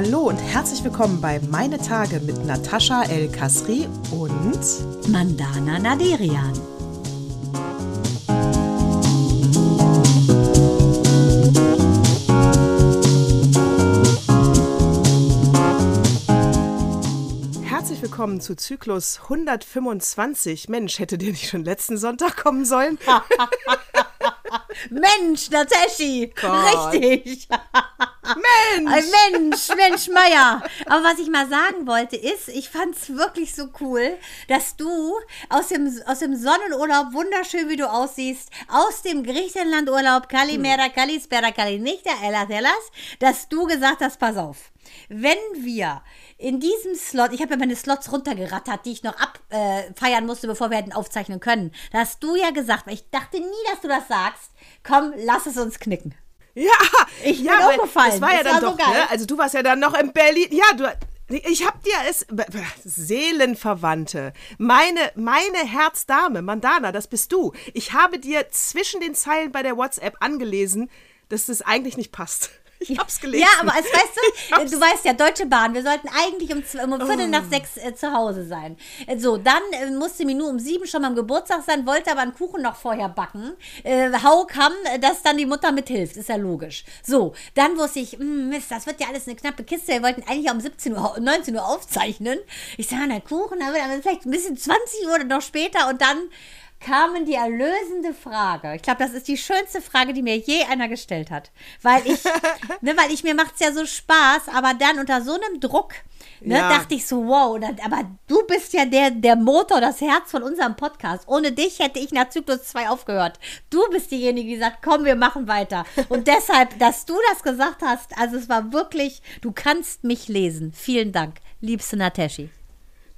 Hallo und herzlich willkommen bei Meine Tage mit Natascha El Kasri und Mandana Naderian. Herzlich willkommen zu Zyklus 125. Mensch, hätte der nicht schon letzten Sonntag kommen sollen? Mensch, Nataschi! Richtig! Mensch! Ein Mensch, Mensch Meier. Aber was ich mal sagen wollte, ist, ich fand es wirklich so cool, dass du aus dem, aus dem Sonnenurlaub, wunderschön wie du aussiehst, aus dem Griechenlandurlaub, Kalimera, Kalispera, Kalinichta, Elas, Elas, dass du gesagt hast, pass auf, wenn wir in diesem Slot, ich habe ja meine Slots runtergerattert, die ich noch abfeiern musste, bevor wir hätten aufzeichnen können, da hast du ja gesagt, weil ich dachte nie, dass du das sagst, komm, lass es uns knicken. Ja, Ich ja, bin umgefallen. Das war ja Das dann war so doch, geil. ne? Also du warst ja dann noch in Berlin. Ja, du. Ich hab dir es. Seelenverwandte. Meine, meine Herzdame, Mandana, das bist du. Ich habe dir zwischen den Zeilen bei der WhatsApp angelesen, dass das eigentlich nicht passt. Ich hab's gelesen. Ja, aber als weißt du, du weißt ja, Deutsche Bahn, wir sollten eigentlich um, um Viertel nach sechs äh, zu Hause sein. Äh, So, dann äh, musste mir nur um sieben schon mal am Geburtstag sein, wollte aber einen Kuchen noch vorher backen. Äh, How come, äh, dass dann die Mutter mithilft, ist ja logisch. So, dann wusste ich, hm, Mist, das wird ja alles eine knappe Kiste. Wir wollten eigentlich um 17 Uhr, 19 Uhr aufzeichnen. Ich sage, na Kuchen, dann wird aber vielleicht ein bisschen 20 Uhr oder noch später und dann kamen die erlösende Frage. Ich glaube, das ist die schönste Frage, die mir je einer gestellt hat. Weil ich, ne, weil ich, mir macht es ja so Spaß, aber dann unter so einem Druck, ne, Ja. dachte ich so, wow, aber du bist ja der, der Motor, das Herz von unserem Podcast. Ohne dich hätte ich nach Zyklus 2 aufgehört. Du bist diejenige, die sagt, komm, wir machen weiter. Und deshalb, dass du das gesagt hast, also es war wirklich, du kannst mich lesen. Vielen Dank, liebste Nataschi.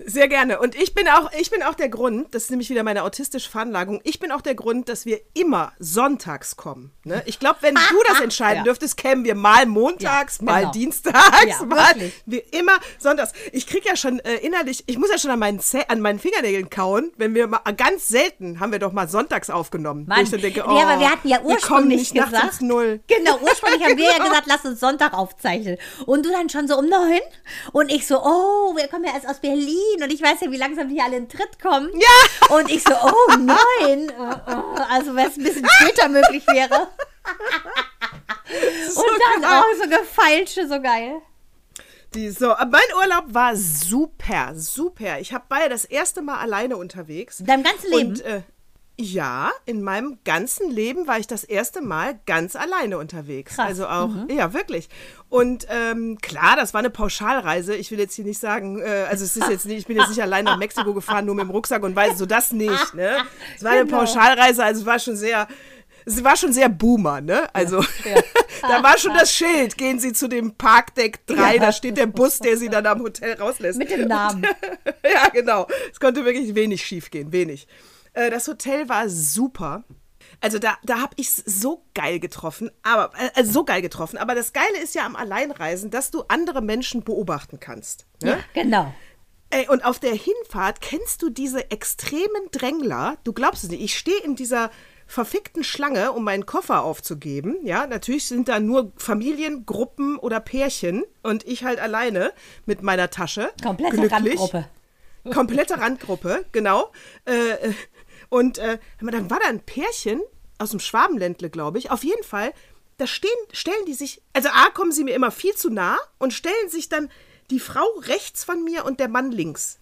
Sehr gerne. Und ich bin auch, ich bin auch der Grund, das ist nämlich wieder meine autistische Veranlagung, ich bin auch der Grund, dass wir immer sonntags kommen. Ne? Ich glaube, wenn du das entscheiden Ja. dürftest, kämen wir mal montags, Ja, mal genau. dienstags, Ja, mal wir immer sonntags. Ich krieg ja schon äh, innerlich, ich muss ja schon an meinen, an meinen Fingernägeln kauen, wenn wir mal, ganz selten haben wir doch mal sonntags aufgenommen. Mann. ich dann denke, ja, aber oh, wir hatten ja wir kommen ursprünglich nicht nachts gesagt. Null. Genau, ursprünglich haben wir ja gesagt, lass uns Sonntag aufzeichnen. Und du dann schon so um neun. Und ich so, oh, wir kommen ja erst aus Berlin. Und ich weiß ja, wie langsam die hier alle in Tritt kommen. Ja. Und ich so, oh nein. Oh, oh. Also, wenn es ein bisschen später möglich wäre. So Und dann geil. auch so gefeilsche, so geil. Die, so, aber mein Urlaub war super, super. Ich hab, war ja das erste Mal alleine unterwegs. In deinem ganzen Leben? Und äh, ja, in meinem ganzen Leben war ich das erste Mal ganz alleine unterwegs. Krass. Also auch, Mhm. ja, wirklich. Und ähm, klar, das war eine Pauschalreise. Ich will jetzt hier nicht sagen, äh, also es ist jetzt nicht, ich bin jetzt nicht allein nach Mexiko gefahren, nur mit dem Rucksack und weiß so das nicht, ne? Es war eine Genau. Pauschalreise, also es war schon sehr. Es war schon sehr Boomer, ne? Also, da war schon das Schild. Gehen Sie zu dem Parkdeck 3, Ja. da steht der Bus, der Sie dann am Hotel rauslässt. Mit dem Namen. ja, genau. Es konnte wirklich wenig schief gehen, wenig. Äh, das Hotel war super. Also da, da habe ich so geil getroffen, aber äh, also so geil getroffen. Aber das Geile ist ja am Alleinreisen, dass du andere Menschen beobachten kannst. Ne? Ja, genau. Ey, und auf der Hinfahrt kennst du diese extremen Drängler. Du glaubst es nicht. Ich stehe in dieser verfickten Schlange, um meinen Koffer aufzugeben. Ja, natürlich sind da nur Familien, Gruppen oder Pärchen und ich halt alleine mit meiner Tasche. Komplette glücklich. Randgruppe. Komplette Randgruppe, genau. Äh, äh, und äh, dann war da ein Pärchen aus dem Schwabenländle, glaube ich. Auf jeden Fall, da stehen, stellen die sich, also A, kommen sie mir immer viel zu nah und stellen sich dann die Frau rechts von mir und der Mann links.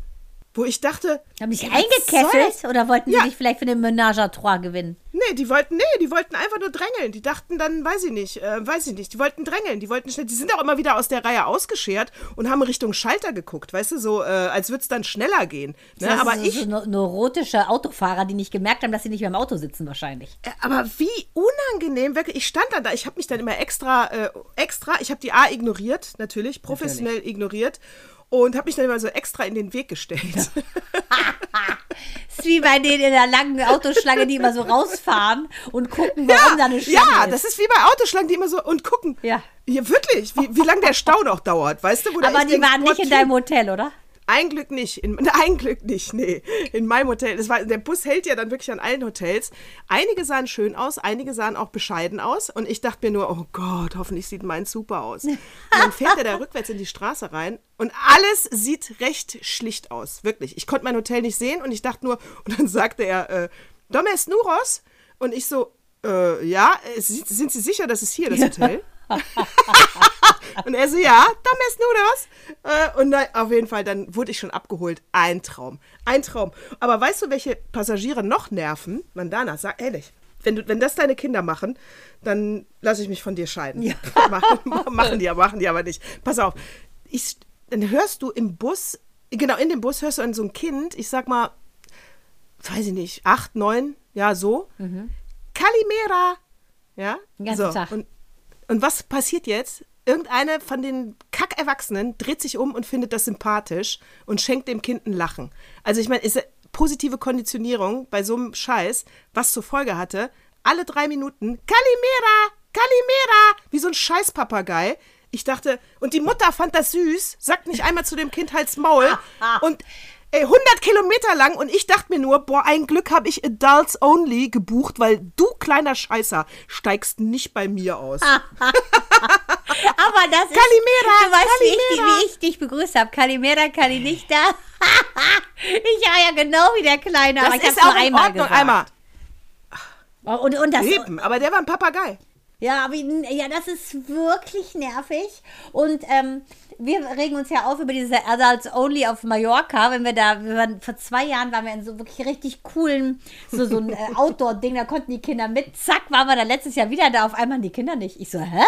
Wo ich dachte. Haben dich soll eingekesselt oder wollten Ja. sie dich vielleicht für den Menage à Trois gewinnen? Nee, die wollten, nee, die wollten einfach nur drängeln. Die dachten dann, weiß ich nicht, äh, weiß ich nicht, die wollten drängeln, die wollten schnell, die sind auch immer wieder aus der Reihe ausgeschert und haben Richtung Schalter geguckt, weißt du, so, äh, als würde es dann schneller gehen. Ne? Das Aber ist ich, so neu- neurotische Autofahrer, die nicht gemerkt haben, dass sie nicht mehr im Auto sitzen wahrscheinlich. Äh, Aber wie unangenehm, wirklich. Ich stand dann da, ich habe mich dann immer extra, äh, extra, ich habe die A ignoriert, natürlich, professionell ignoriert und habe mich dann immer so extra in den Weg gestellt. Das ist wie bei denen in der langen Autoschlange, die immer so rausfahren und gucken, warum da eine Schlange ja, ist. das ist wie bei Autoschlangen, die immer so und gucken. Ja. Ja, wirklich, wie, wie lange der Stau noch dauert, weißt du? Wo du Aber die waren boah, nicht in deinem Hotel, oder? Ein Glück nicht. In, ein Glück nicht, nee. In meinem Hotel. Das war, der Bus hält ja dann wirklich an allen Hotels. Einige sahen schön aus, einige sahen auch bescheiden aus. Und ich dachte mir nur, oh Gott, hoffentlich sieht mein super aus. Und dann fährt er da rückwärts in die Straße rein und alles sieht recht schlicht aus. Wirklich. Ich konnte mein Hotel nicht sehen und ich dachte nur, und dann sagte er, äh, Domes Nuros? Und ich so, äh, ja, sind Sie sicher, das ist hier das Hotel? Und er so, ja, Domes Nuros. Äh, und na, auf jeden Fall, dann wurde ich schon abgeholt. Ein Traum. Ein Traum. Aber weißt du, welche Passagiere noch nerven? Mandana, sag ehrlich. Wenn, du, wenn das deine Kinder machen, dann lasse ich mich von dir scheiden. Ja. machen, machen, die, machen die aber nicht. Pass auf. Ich, dann hörst du im Bus, genau, in dem Bus hörst du an so ein Kind, ich sag mal, weiß ich nicht, acht, neun, ja, so. Mhm. Kalimera. Ja. Den ganzen so. Tag. Und, und was passiert jetzt? Irgendeine von den Kackerwachsenen dreht sich um und findet das sympathisch und schenkt dem Kind ein Lachen. Also ich meine, ist positive Konditionierung bei so einem Scheiß, was zur Folge hatte, alle drei Minuten Kalimera, Kalimera, wie so ein Scheißpapagei. Ich dachte, und die Mutter fand das süß, sagt nicht einmal zu dem Kind Hals Maul und ey, 100 Kilometer lang und ich dachte mir nur, boah, ein Glück habe ich Adults Only gebucht, weil du kleiner Scheißer steigst nicht bei mir aus. Aber das ist, Kalimera, du weißt, wie ich, Kalimera. wie ich dich begrüßt habe. Kalimera, Kali nicht da. ich war ja genau wie der Kleine, aber das ich habe ist auch in einmal Ordnung, gesagt. einmal. Und, und das, Eben, aber der war ein Papagei. Ja, aber ja, das ist wirklich nervig. Und ähm, wir regen uns ja auf über diese Adults Only auf Mallorca. Wenn wir da, wir waren, vor zwei Jahren waren wir in so wirklich richtig coolen, so, so ein äh, Outdoor-Ding, da konnten die Kinder mit. Zack, waren wir dann letztes Jahr wieder da, auf einmal die Kinder nicht. Ich so, hä?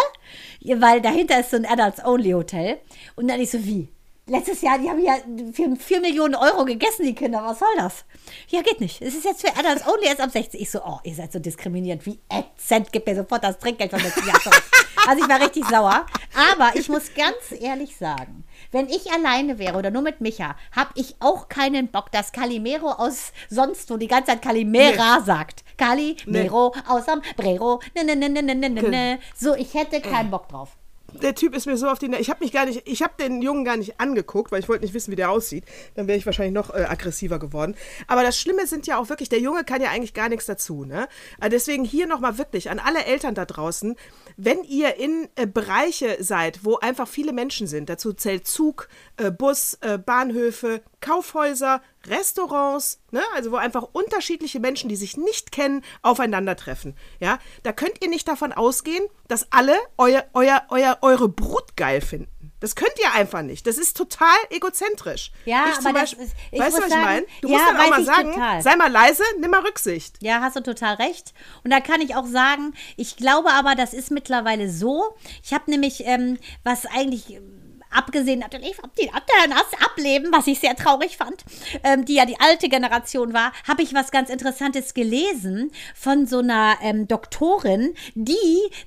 Weil dahinter ist so ein Adults Only Hotel. Und dann ich so, wie? Letztes Jahr, die haben ja für 4 Millionen Euro gegessen, die Kinder. Was soll das? Ja, geht nicht. Es ist jetzt für Adults Only erst ab 16. Ich so, oh, ihr seid so diskriminierend. Wie ätzend. Gib mir sofort das Trinkgeld von letzten Jahr zurück. Also ich war richtig sauer. Aber ich muss ganz ehrlich sagen, wenn ich alleine wäre oder nur mit Micha, habe ich auch keinen Bock, dass Calimero aus sonst wo die ganze Zeit Calimera sagt. Calimero aus am Brero. Ne, ne, ne, ne, ne, ne, ne, ne. So, ich hätte keinen Bock drauf. Der Typ ist mir so auf die. Ich habe mich gar nicht. Ich habe den Jungen gar nicht angeguckt, weil ich wollte nicht wissen, wie der aussieht. Dann wäre ich wahrscheinlich noch äh, aggressiver geworden. Aber das Schlimme sind ja auch wirklich, der Junge kann ja eigentlich gar nichts dazu. Ne? Also deswegen hier nochmal wirklich an alle Eltern da draußen, wenn ihr in äh, Bereiche seid, wo einfach viele Menschen sind, dazu zählt Zug, äh, Bus, äh, Bahnhöfe, Kaufhäuser, Restaurants, ne? also wo einfach unterschiedliche Menschen, die sich nicht kennen, aufeinandertreffen. Ja? Da könnt ihr nicht davon ausgehen, dass alle euer, euer, euer, eure Brut geil finden. Das könnt ihr einfach nicht. Das ist total egozentrisch. Ja, ich zum aber das Beispiel, ist- ich weißt du, was ich sagen, meine? Du ja, musst dann auch mal ich sagen, total. sei mal leise, nimm mal Rücksicht. Ja, hast du total recht. Und da kann ich auch sagen, ich glaube aber, das ist mittlerweile so. Ich habe nämlich, ähm, was eigentlich. Abgesehen natürlich vom die das Ableben, was ich sehr traurig fand, ähm, die ja die alte Generation war, habe ich was ganz Interessantes gelesen von so einer ähm, Doktorin, die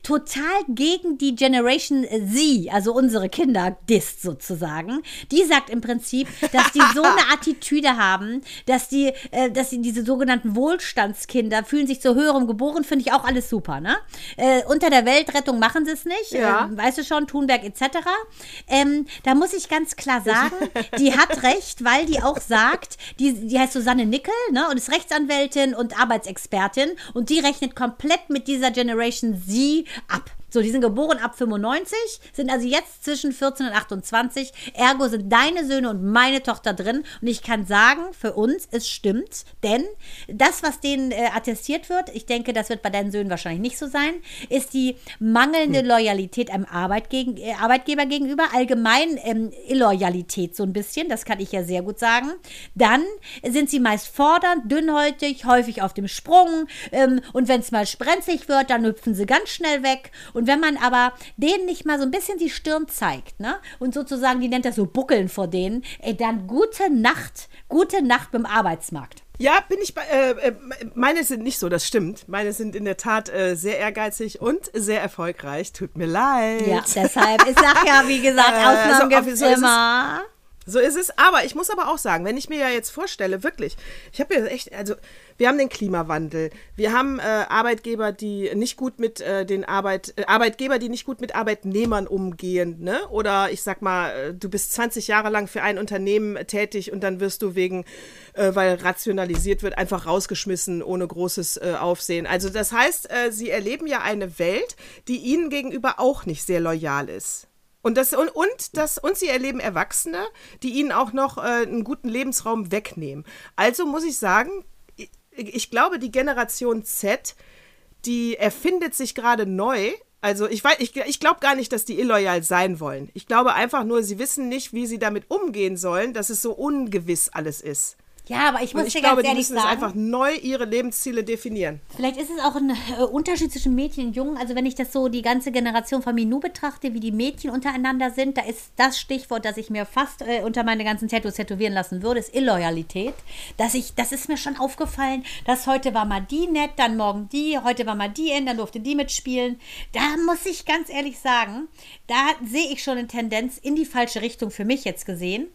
total gegen die Generation Z, also unsere Kinder, disst sozusagen. Die sagt im Prinzip, dass die so eine Attitüde haben, dass die, äh, dass sie diese sogenannten Wohlstandskinder fühlen sich zu höherem geboren, finde ich auch alles super, ne? Äh, unter der Weltrettung machen sie es nicht, Ja. äh, weißt du schon, Thunberg etc. Ähm, da muss ich ganz klar sagen, die hat recht, weil die auch sagt, die, die heißt Susanne Nickel, ne, und ist Rechtsanwältin und Arbeitsexpertin und die rechnet komplett mit dieser Generation Z ab. So, die sind geboren ab 95, sind also jetzt zwischen 14 und 28. Ergo sind deine Söhne und meine Tochter drin. Und ich kann sagen, für uns, es stimmt. Denn das, was denen äh, attestiert wird, ich denke, das wird bei deinen Söhnen wahrscheinlich nicht so sein, ist die mangelnde Loyalität einem Arbeit gegen, äh, Arbeitgeber gegenüber. Allgemein ähm, Illoyalität so ein bisschen, das kann ich ja sehr gut sagen. Dann sind sie meist fordernd, dünnhäutig, häufig auf dem Sprung. Ähm, und wenn es mal brenzlig wird, dann hüpfen sie ganz schnell weg. Und wenn man aber denen nicht mal so ein bisschen die Stirn zeigt, ne? Und sozusagen, die nennt das so Buckeln vor denen, ey, dann gute Nacht, gute Nacht beim Arbeitsmarkt. Ja, bin ich bei. Äh, äh, meine sind nicht so, das stimmt. Meine sind in der Tat äh, sehr ehrgeizig und sehr erfolgreich. Tut mir leid. Ja, deshalb, ich sag ja, wie gesagt, Äh, Ausnahmen also, gibt's so ist es. immer. So ist es. Aber ich muss aber auch sagen, wenn ich mir ja jetzt vorstelle, wirklich, ich habe ja echt, also wir haben den Klimawandel, wir haben äh, Arbeitgeber, die nicht gut mit äh, den Arbeit, äh, Arbeitgeber, die nicht gut mit Arbeitnehmern umgehen, ne? Oder ich sag mal, äh, du bist 20 Jahre lang für ein Unternehmen tätig und dann wirst du wegen, äh, weil rationalisiert wird, einfach rausgeschmissen ohne großes äh, Aufsehen. Also das heißt, sie erleben ja eine Welt, die ihnen gegenüber auch nicht sehr loyal ist. Und, das, und, und, das, und sie erleben Erwachsene, die ihnen auch noch äh, einen guten Lebensraum wegnehmen. Also muss ich sagen, ich, ich glaube, die Generation Z, die erfindet sich gerade neu. Also ich, ich, ich glaube gar nicht, dass die illoyal sein wollen. Ich glaube einfach nur, sie wissen nicht, wie sie damit umgehen sollen, dass es so ungewiss alles ist. Ja, aber ich muss und ich dir glaube, ganz die ehrlich müssen sagen, einfach neu ihre Lebensziele definieren. Vielleicht ist es auch ein äh, Unterschied zwischen Mädchen und Jungen. Also wenn ich das so die ganze Generation von Minou betrachte, wie die Mädchen untereinander sind, da ist das Stichwort, das ich mir fast äh, unter meine ganzen Tattoos tätowieren lassen würde, ist Illoyalität. Dass ich, das ist mir schon aufgefallen, dass heute war mal die nett, dann morgen die, heute war mal die in, dann durfte die mitspielen. Da muss ich ganz ehrlich sagen, da sehe ich schon eine Tendenz in die falsche Richtung für mich jetzt gesehen.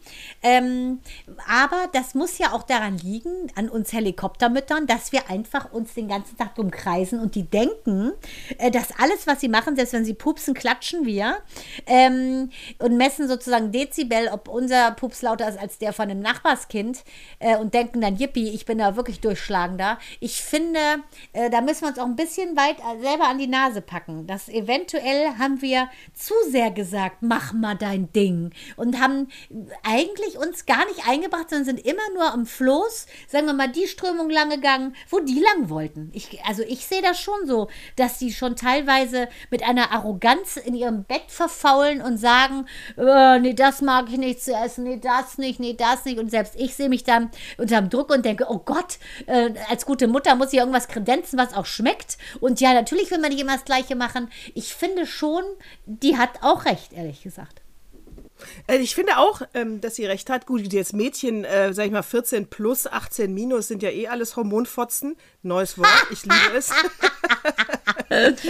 Ähm, aber das muss ja auch daran liegen, an uns Helikoptermüttern, dass wir einfach uns den ganzen Tag umkreisen und die denken, äh, dass alles, was sie machen, selbst wenn sie pupsen, klatschen wir ähm, und messen sozusagen Dezibel, ob unser Pups lauter ist als der von einem Nachbarskind äh, und denken dann, yippie, ich bin da wirklich durchschlagender. Ich finde, äh, da müssen wir uns auch ein bisschen weit äh, selber an die Nase packen. Das eventuell haben wir zu sehr gesagt, mach mal dein Ding und haben eigentlich uns gar nicht eingebracht, sondern sind immer nur am Floß, sagen wir mal, die Strömung lang gegangen, wo die lang wollten. Ich, also ich sehe das schon so, dass die schon teilweise mit einer Arroganz in ihrem Bett verfaulen und sagen, äh, nee, das mag ich nicht zu essen, nee, das nicht, nee, das nicht. Und selbst ich sehe mich dann unterm Druck und denke, oh Gott, äh, als gute Mutter muss ich irgendwas kredenzen, was auch schmeckt. Und ja, natürlich will man nicht immer das Gleiche machen. Ich finde schon, die hat auch recht, ehrlich gesagt. Äh, Ich finde auch, ähm, dass sie recht hat. Gut, jetzt Mädchen, äh, sag ich mal, 14 plus, 18 minus sind ja eh alles Hormonfotzen. Neues Wort, ich liebe es.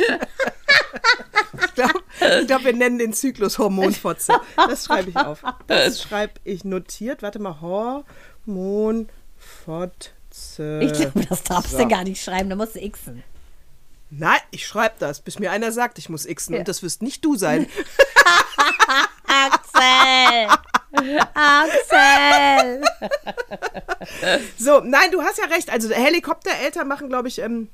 ich glaube, ich glaub, wir nennen den Zyklus Hormonfotze. Das schreibe ich auf. Das schreibe ich notiert. Warte mal, Hormonfotze. Ich glaube, das darfst So. du gar nicht schreiben, da musst du xen. Nein, ich schreibe das, bis mir einer sagt, ich muss xen. Und das wirst nicht du sein. Axel! Axel! So, nein, du hast ja recht. Also Helikoptereltern machen, glaube ich, ähm,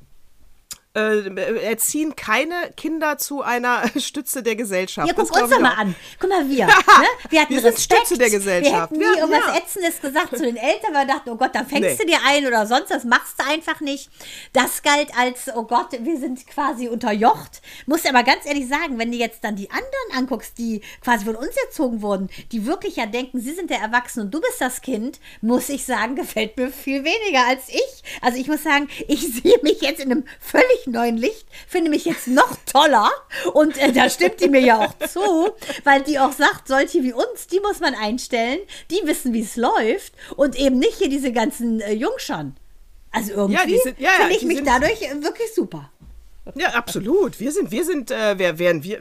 äh, erziehen keine Kinder zu einer Stütze der Gesellschaft. Ja, guck uns doch mal auch. an. Guck mal, wir. Ne? Wir hatten Wir sind Respekt. Stütze der Gesellschaft. Wir hätten nie Ja, irgendwas ja. Ätzendes gesagt zu den Eltern, weil wir dachten, oh Gott, da fängst Nee. du dir ein oder sonst, das machst du einfach nicht. Das galt als, oh Gott, wir sind quasi unterjocht. Muss aber ganz ehrlich sagen, wenn du jetzt dann die anderen anguckst, die quasi von uns erzogen wurden, die wirklich ja denken, sie sind der Erwachsene und du bist das Kind, muss ich sagen, gefällt mir viel weniger als ich. Also ich muss sagen, ich sehe mich jetzt in einem völlig neuen Licht, finde mich jetzt noch toller und äh, da stimmt die mir ja auch zu, weil die auch sagt, solche wie uns, die muss man einstellen, die wissen, wie es läuft und eben nicht hier diese ganzen äh, Jungschern. Also irgendwie Ja, sind- ja, ja, finde ich mich dadurch wirklich super. Ja, absolut. Wir sind, wir sind, äh, wer wären wir?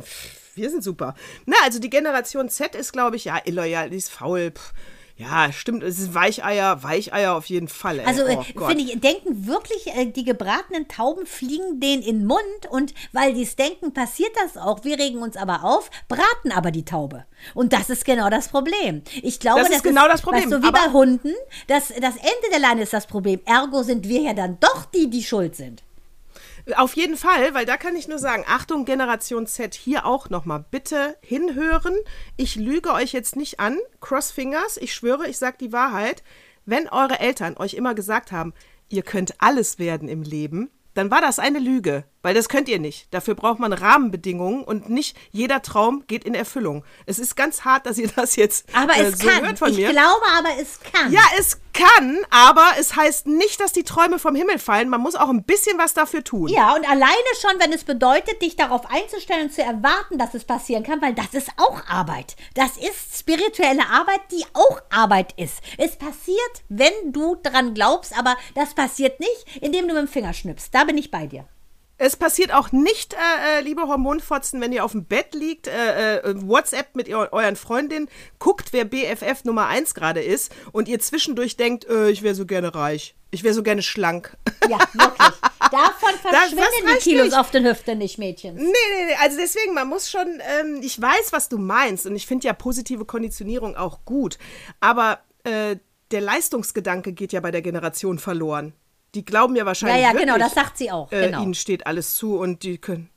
Wir sind super. Na, also die Generation Z ist, glaube ich, ja, illoyal, die ist faul. Pff. Ja, stimmt, es ist Weicheier, Weicheier auf jeden Fall. Ey. Also äh, oh finde ich, denken wirklich, äh, die gebratenen Tauben fliegen denen in den Mund und weil die es denken, passiert das auch. Wir regen uns aber auf, braten aber die Taube. Und das ist genau das Problem. Ich glaube, Das ist genau das Problem, Weißt du, wie aber- bei Hunden, das, das Ende der Leine ist das Problem. Ergo sind wir ja dann doch die, die schuld sind. Auf jeden Fall, weil da kann ich nur sagen, Achtung, Generation Z, hier auch nochmal, bitte hinhören. Ich lüge euch jetzt nicht an, Crossfingers, ich schwöre, ich sage die Wahrheit. Wenn eure Eltern euch immer gesagt haben, ihr könnt alles werden im Leben, dann war das eine Lüge, weil das könnt ihr nicht. Dafür braucht man Rahmenbedingungen und nicht jeder Traum geht in Erfüllung. Es ist ganz hart, dass ihr das jetzt Aber äh, es so kann. hört von ich mir. glaube aber, es kann. Ja, es kann, aber es heißt nicht, dass die Träume vom Himmel fallen. Man muss auch ein bisschen was dafür tun. Ja, und alleine schon, wenn es bedeutet, dich darauf einzustellen und zu erwarten, dass es passieren kann, weil das ist auch Arbeit. Das ist spirituelle Arbeit, die auch Arbeit ist. Es passiert, wenn du dran glaubst, aber das passiert nicht, indem du mit dem Finger schnippst. Da bin ich bei dir. Es passiert auch nicht, äh, äh, liebe Hormonfotzen, wenn ihr auf dem Bett liegt, äh, äh, WhatsApp mit ihr, euren Freundinnen, guckt, wer BFF Nummer 1 gerade ist und ihr zwischendurch denkt, äh, ich wäre so gerne reich. Ich wäre so gerne schlank. Ja, wirklich. Davon verschwinden das die Kilos nicht. auf den Hüften nicht, Mädchen. Nee, nee, nee. Also deswegen, man muss schon, ähm, ich weiß, was du meinst und ich finde ja positive Konditionierung auch gut. Aber äh, der Leistungsgedanke geht ja bei der Generation verloren. Die glauben ja Ja, wahrscheinlich ja, wirklich, genau, das sagt sie auch. äh, Genau. ihnen steht alles zu und die können.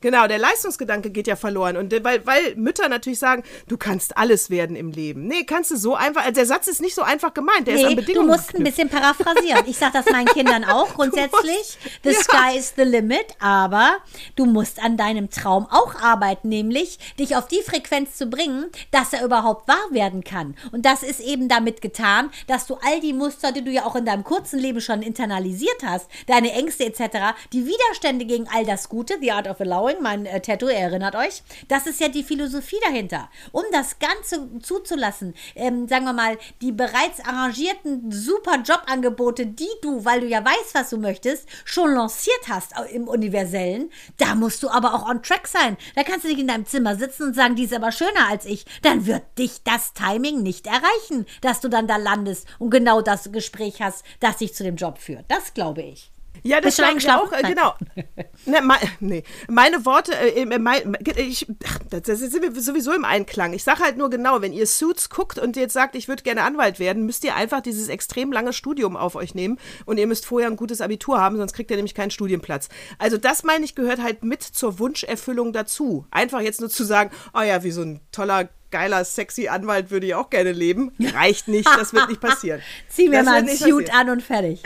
Genau, der Leistungsgedanke geht ja verloren. Und weil, weil Mütter natürlich sagen, du kannst alles werden im Leben. Nee, kannst du so einfach. Also der Satz ist nicht so einfach gemeint. Der ist an Nee, du Bedingungen musst ein geknüpft. bisschen paraphrasieren. Ich sage das meinen Kindern auch grundsätzlich. The ja. sky is the limit, aber du musst an deinem Traum auch arbeiten, nämlich dich auf die Frequenz zu bringen, dass er überhaupt wahr werden kann. Und das ist eben damit getan, dass du all die Muster, die du ja auch in deinem kurzen Leben schon internalisiert hast, deine Ängste etc., die Widerstände gegen all das Gute, The Art of Allowing, mein äh, Tattoo, erinnert euch, das ist ja die Philosophie dahinter. Um das Ganze zuzulassen, ähm, sagen wir mal, die bereits arrangierten super Jobangebote, die du, weil du ja weißt, was du möchtest, schon lanciert hast im Universellen, da musst du aber auch on track sein. Da kannst du nicht in deinem Zimmer sitzen und sagen, die ist aber schöner als ich. Dann wird dich das Timing nicht erreichen, dass du dann da landest und genau das Gespräch hast, das dich zu dem Job führt. Das glaube ich. Ja, das ich auch, äh, genau. ne, mein, nee. Meine Worte, äh, mein, ich, ach, das das sind wir sowieso im Einklang. Ich sage halt nur genau, wenn ihr Suits guckt und jetzt sagt, ich würde gerne Anwalt werden, müsst ihr einfach dieses extrem lange Studium auf euch nehmen und ihr müsst vorher ein gutes Abitur haben, sonst kriegt ihr nämlich keinen Studienplatz. Also das meine ich gehört halt mit zur Wunscherfüllung dazu. Einfach jetzt nur zu sagen, oh ja, wie so ein toller geiler, sexy Anwalt würde ich auch gerne leben. Reicht nicht, das wird nicht passieren. Zieh mir Das mal ein Suit an und fertig.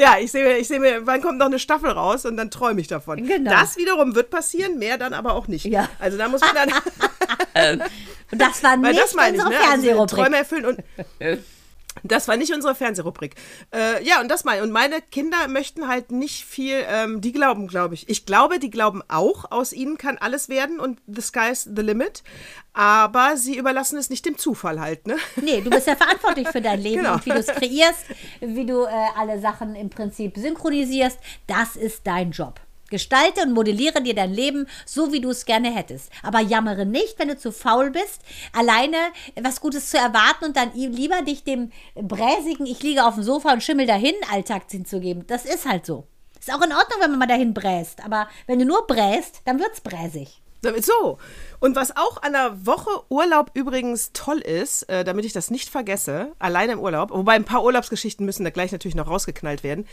Ja, ich sehe mir, ich sehe mir, wann kommt noch eine Staffel raus und dann träume ich davon. Genau. Das wiederum wird passieren, mehr dann aber auch nicht. Ja. Also da muss man dann, Und das war nicht das meine ich, ne? Also. Träume erfüllen und das war nicht unsere Fernsehrubrik. Äh, ja, und das meine Und meine Kinder möchten halt nicht viel, ähm, die glauben, glaube ich. Ich glaube, die glauben auch, aus ihnen kann alles werden und the sky's the limit. Aber sie überlassen es nicht dem Zufall halt, ne? Nee, du bist ja verantwortlich für dein Leben Genau. und wie du es kreierst, wie du äh, alle Sachen im Prinzip synchronisierst. Das ist dein Job. Gestalte und modelliere dir dein Leben so, wie du es gerne hättest. Aber jammere nicht, wenn du zu faul bist, alleine was Gutes zu erwarten und dann lieber dich dem bräsigen, ich liege auf dem Sofa und schimmel dahin Alltag hinzugeben. Das ist halt so. Ist auch in Ordnung, wenn man mal dahin bräst. Aber wenn du nur bräst, dann wird's bräsig. So, und was auch an der Woche Urlaub übrigens toll ist, äh, damit ich das nicht vergesse, alleine im Urlaub, wobei ein paar Urlaubsgeschichten müssen da gleich natürlich noch rausgeknallt werden,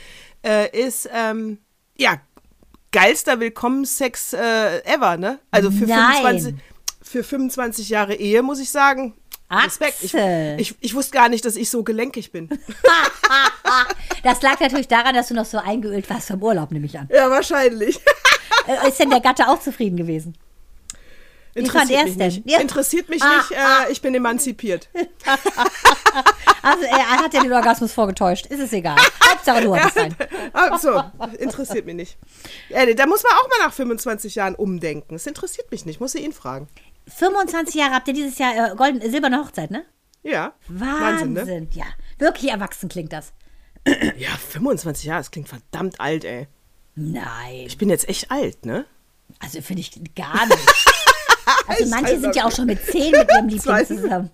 äh, ist, ähm, ja, geilster Willkommensex äh, ever, ne? Also für Nein. 25, für 25 Jahre Ehe, muss ich sagen. Respekt. Ich, ich, ich wusste gar nicht, dass ich so gelenkig bin. Das lag natürlich daran, dass du noch so eingeölt warst vom Urlaub, nehme ich an. ja, wahrscheinlich. Äh, Ist denn der Gatte auch zufrieden gewesen? fand Interessiert er mich es denn? nicht. Interessiert mich Ah, nicht. Äh, ich bin emanzipiert. Also er hat ja den Orgasmus vorgetäuscht. Ist es egal. Hauptsache du hattest einen. Ah, so, interessiert mich nicht. Da muss man auch mal nach 25 Jahren umdenken. Es interessiert mich nicht, muss ich ihn fragen. 25 Jahre habt ihr dieses Jahr äh, golden, äh, silberne Hochzeit, ne? Ja. Wahnsinn. ne? Ja, wirklich erwachsen klingt das. Ja, 25 Jahre, das klingt verdammt alt, ey. Nein, Ich bin jetzt echt alt, ne? also finde ich gar nicht. Also manche sind ja auch schon mit 10 mit ihrem Liebling zusammen.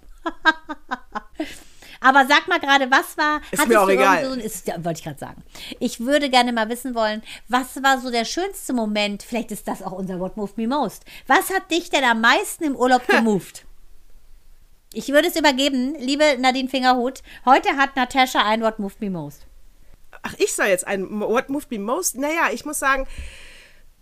Aber sag mal gerade, was war. Ist mir auch egal. So, ist, ja, wollte ich gerade sagen. Ich würde gerne mal wissen wollen, was war so der schönste Moment? Vielleicht ist das auch unser What Moved Me Most. Was hat dich denn am meisten im Urlaub gemoved? Ich würde es übergeben, liebe Nadine Fingerhut. Heute hat Natascha ein What Moved Me Most. Ach, ich soll jetzt ein What Moved Me Most? Naja, ich muss sagen,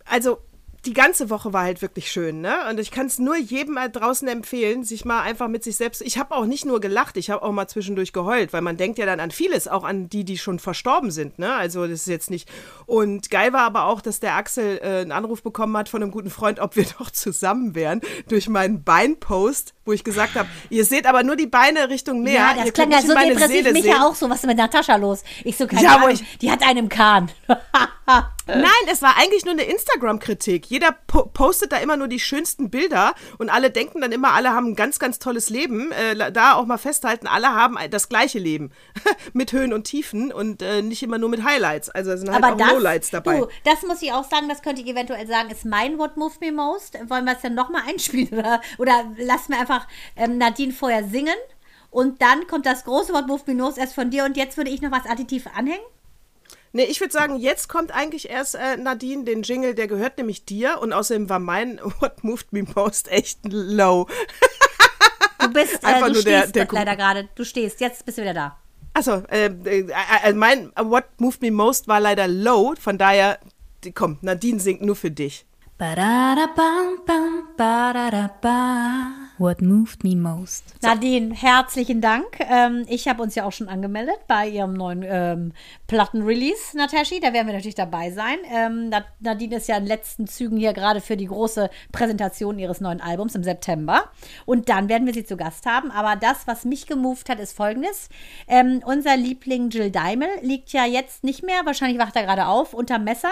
also die ganze Woche war halt wirklich schön, ne? Und ich kann es nur jedem mal draußen empfehlen, sich mal einfach mit sich selbst. Ich habe auch nicht nur gelacht, ich habe auch mal zwischendurch geheult, weil man denkt ja dann an vieles, auch an die, die schon verstorben sind, ne? Also das ist jetzt nicht. Und geil war aber auch, dass der Axel äh, einen Anruf bekommen hat von einem guten Freund, ob wir doch zusammen wären, durch meinen Beinpost wo ich gesagt habe, ihr seht aber nur die Beine Richtung Meer. Ja, das ihr klang ja so depressiv. Mich ja auch so. Was ist mit Natascha los? Ich so, keine Ja, Ahnung. ich- Die hat einen Kahn. Nein, es war eigentlich nur eine Instagram-Kritik. Jeder po postet da immer nur die schönsten Bilder und alle denken dann immer, alle haben ein ganz, ganz tolles Leben. Äh, da auch mal festhalten, alle haben das gleiche Leben. mit Höhen und Tiefen und äh, nicht immer nur mit Highlights. Also es sind halt Aber auch das, Lowlights dabei. du, das muss ich auch sagen, das könnte ich eventuell sagen, ist mein What Moved Me Most. Wollen wir es dann nochmal einspielen? Oder, oder lassen wir einfach ähm, Nadine vorher singen? Und dann kommt das große What Moved Me Most erst von dir und jetzt würde ich noch was additiv anhängen. Nee, ich würde sagen, jetzt kommt eigentlich erst äh, Nadine, den Jingle, der gehört nämlich dir und außerdem war mein What Moved Me Most echt low. Du bist, äh, Einfach du nur stehst der- der leider gerade. Du stehst, jetzt bist du wieder da. Achso, äh, äh, äh, mein What Moved Me Most war leider low, von daher, komm, Nadine singt nur für dich. Ba-da-da-bam-bam, ba-da-da-ba. What moved me most? Nadine, herzlichen Dank. Ähm, ich habe uns ja auch schon angemeldet bei ihrem neuen ähm, Plattenrelease, Nataschi. Da werden wir natürlich dabei sein. Ähm, Na- Nadine ist ja in den letzten Zügen hier gerade für die große Präsentation ihres neuen Albums im September. Und dann werden wir sie zu Gast haben. Aber das, was mich gemoved hat, ist folgendes. Ähm, unser Liebling Jill Daimel liegt ja jetzt nicht mehr, wahrscheinlich wacht er gerade auf, unter Messer,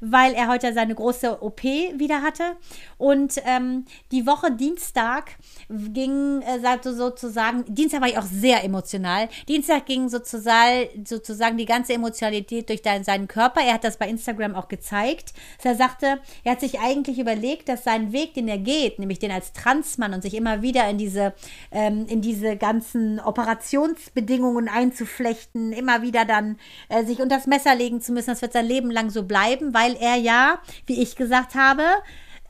weil er heute seine große OP wieder hatte. Und ähm, die Woche Dienstag ging sagte sozusagen, Dienstag war ich auch sehr emotional. Dienstag ging sozusagen, sozusagen die ganze Emotionalität durch seinen Körper. Er hat das bei Instagram auch gezeigt. Er sagte, er hat sich eigentlich überlegt, dass sein Weg, den er geht, nämlich den als Transmann und sich immer wieder in diese, ähm, in diese ganzen Operationsbedingungen einzuflechten, immer wieder dann äh, sich unter das Messer legen zu müssen, das wird sein Leben lang so bleiben, weil er ja, wie ich gesagt habe,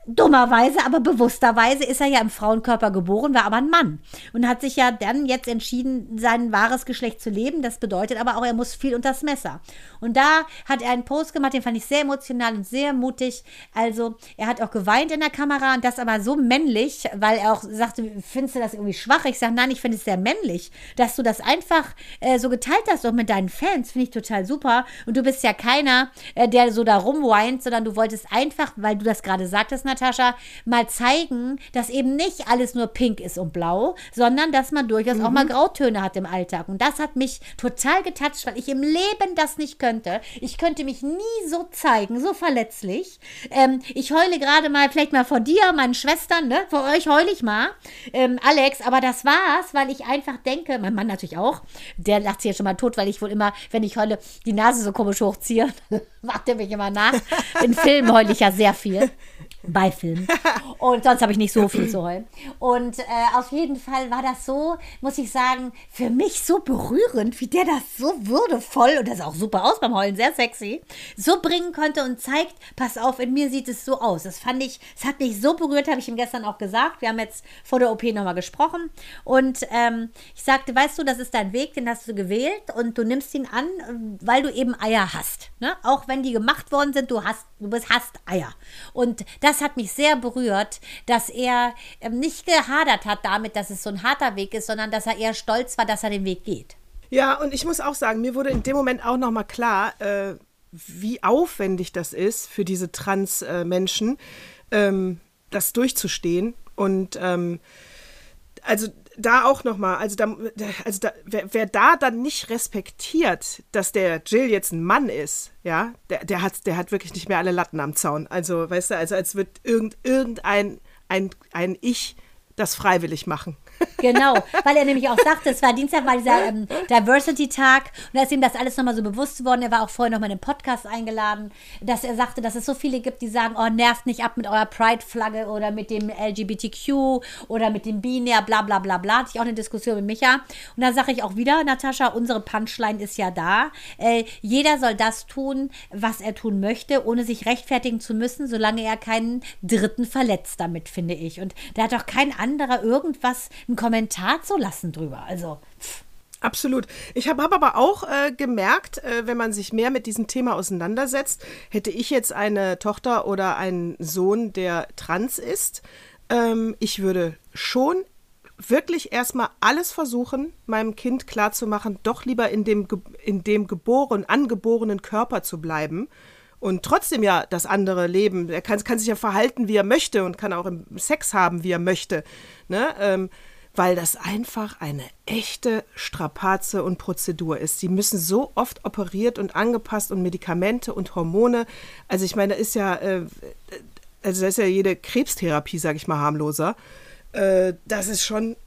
Dummerweise, aber bewussterweise ist er ja im Frauenkörper geboren, war aber ein Mann und hat sich ja dann jetzt entschieden, sein wahres Geschlecht zu leben. Das bedeutet aber auch, er muss viel unters Messer. Und da hat er einen Post gemacht, den fand ich sehr emotional und sehr mutig. Also er hat auch geweint in der Kamera und das aber so männlich, weil er auch sagte, findest du das irgendwie schwach? Ich sage, nein, ich finde es sehr männlich, dass du das einfach äh, so geteilt hast, auch mit deinen Fans, finde ich total super. Und du bist ja keiner, äh, der so da rumweint, sondern du wolltest einfach, weil du das gerade sagtest, Natascha, mal zeigen, dass eben nicht alles nur pink ist und blau, sondern dass man durchaus auch mal Grautöne hat im Alltag. Und das hat mich total getatscht, weil ich im Leben das nicht könnte. Ich könnte mich nie so zeigen, so verletzlich. Ähm, ich heule gerade mal, vielleicht mal vor dir, meinen Schwestern, ne? Vor euch heule ich mal. Ähm, Alex, aber das war's, weil ich einfach denke, mein Mann natürlich auch, der lacht sich jetzt schon mal tot, weil ich wohl immer, wenn ich heule, die Nase so komisch hochziehe. Macht er mich immer nach. In Filmen heule ich ja sehr viel. Bei Filmen. Und sonst habe ich nicht so viel zu heulen. Und äh, auf jeden Fall war das so, muss ich sagen, für mich so berührend, wie der das so würdevoll, und das auch super aus beim Heulen, sehr sexy, so bringen konnte und zeigt, pass auf, in mir sieht es so aus. Das fand ich, es hat mich so berührt, habe ich ihm gestern auch gesagt. Wir haben jetzt vor der OP nochmal gesprochen. Und ähm, ich sagte, weißt du, das ist dein Weg, den hast du gewählt und du nimmst ihn an, weil du eben Eier hast. Ne? Auch wenn die gemacht worden sind, du hast, du bist, hast Eier. Und das hat mich sehr berührt, dass er ähm, nicht gehadert hat damit, dass es so ein harter Weg ist, sondern dass er eher stolz war, dass er den Weg geht. Ja, und ich muss auch sagen, mir wurde in dem Moment auch nochmal klar, äh, wie aufwendig das ist für diese Trans-Menschen, ähm, das durchzustehen. Und ähm, also da auch nochmal, also, da, also da, wer, wer da dann nicht respektiert, dass der Jill jetzt ein Mann ist, ja, der, der, hat, der hat wirklich nicht mehr alle Latten am Zaun. Also, weißt du, also als wird irgend, irgendein ein, ein Ich das freiwillig machen. Genau, weil er nämlich auch sagte, es war Dienstag, war dieser ähm, Diversity-Tag und da ist ihm das alles nochmal so bewusst geworden. Er war auch vorher nochmal in den Podcast eingeladen, dass er sagte, dass es so viele gibt, die sagen, oh, nervt nicht ab mit eurer Pride-Flagge oder mit dem LGBTQ oder mit dem Binär, bla bla bla bla. Hatte ich auch eine Diskussion mit Micha. Und da sage ich auch wieder, Natascha, unsere Punchline ist ja da. Äh, jeder soll das tun, was er tun möchte, ohne sich rechtfertigen zu müssen, solange er keinen Dritten verletzt damit, finde ich. Und da hat doch kein anderer irgendwas, einen Kommentar zu lassen drüber. Also, pff. Absolut. Ich habe hab aber auch äh, gemerkt, äh, wenn man sich mehr mit diesem Thema auseinandersetzt, hätte ich jetzt eine Tochter oder einen Sohn, der trans ist, ähm, ich würde schon wirklich erstmal alles versuchen, meinem Kind klarzumachen, doch lieber in dem, in dem geboren, angeborenen Körper zu bleiben und trotzdem ja das andere leben. Er kann, kann sich ja verhalten, wie er möchte und kann auch Sex haben, wie er möchte. Ne? Ähm, weil das einfach eine echte Strapaze und Prozedur ist. Die müssen so oft operiert und angepasst und Medikamente und Hormone. Also ich meine, da ist ja, äh, also da ist ja jede Krebstherapie, sage ich mal, harmloser. Äh, das ist schon,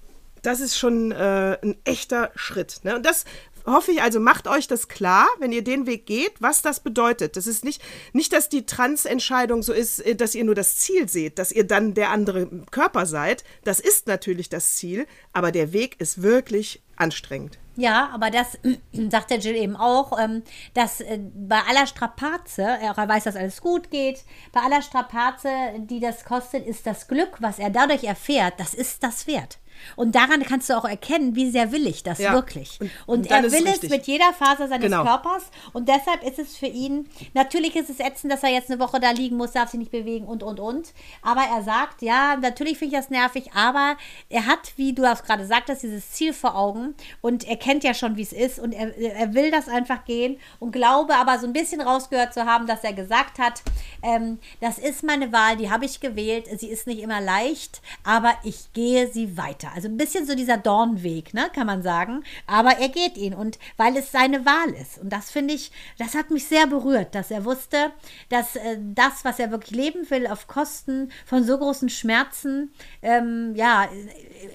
das ist schon äh, ein echter Schritt. Ne? Und das hoffe ich, also macht euch das klar, wenn ihr den Weg geht, was das bedeutet. Das ist nicht, nicht, dass die Trans-Entscheidung so ist, äh, dass ihr nur das Ziel seht, dass ihr dann der andere Körper seid. Das ist natürlich das Ziel, aber der Weg ist wirklich anstrengend. Ja, aber das sagt der Jill eben auch, ähm, dass äh, bei aller Strapaze, er weiß, dass alles gut geht, bei aller Strapaze, die das kostet, ist das Glück, was er dadurch erfährt, das ist das wert. Und daran kannst du auch erkennen, wie sehr will ich das Ja. wirklich. Und- Und, er will es mit jeder Faser seines Genau. Körpers. Und deshalb ist es für ihn, natürlich ist es ätzend, dass er jetzt eine Woche da liegen muss, darf sich nicht bewegen und, und, und. Aber er sagt, ja, natürlich finde ich das nervig, aber er hat, wie du das gerade sagtest, dieses Ziel vor Augen. Und er kennt ja schon, wie es ist. Und er, er will das einfach gehen. Und glaube aber so ein bisschen rausgehört zu haben, dass er gesagt hat, ähm, das ist meine Wahl, die habe ich gewählt. Sie ist nicht immer leicht, aber ich gehe sie weiter. Also ein bisschen so dieser Dornweg, ne, kann man sagen. Aber er geht ihn und weil es seine Wahl ist. Und das finde ich, das hat mich sehr berührt, dass er wusste, dass äh, das, was er wirklich leben will, auf Kosten von so großen Schmerzen, ähm, ja,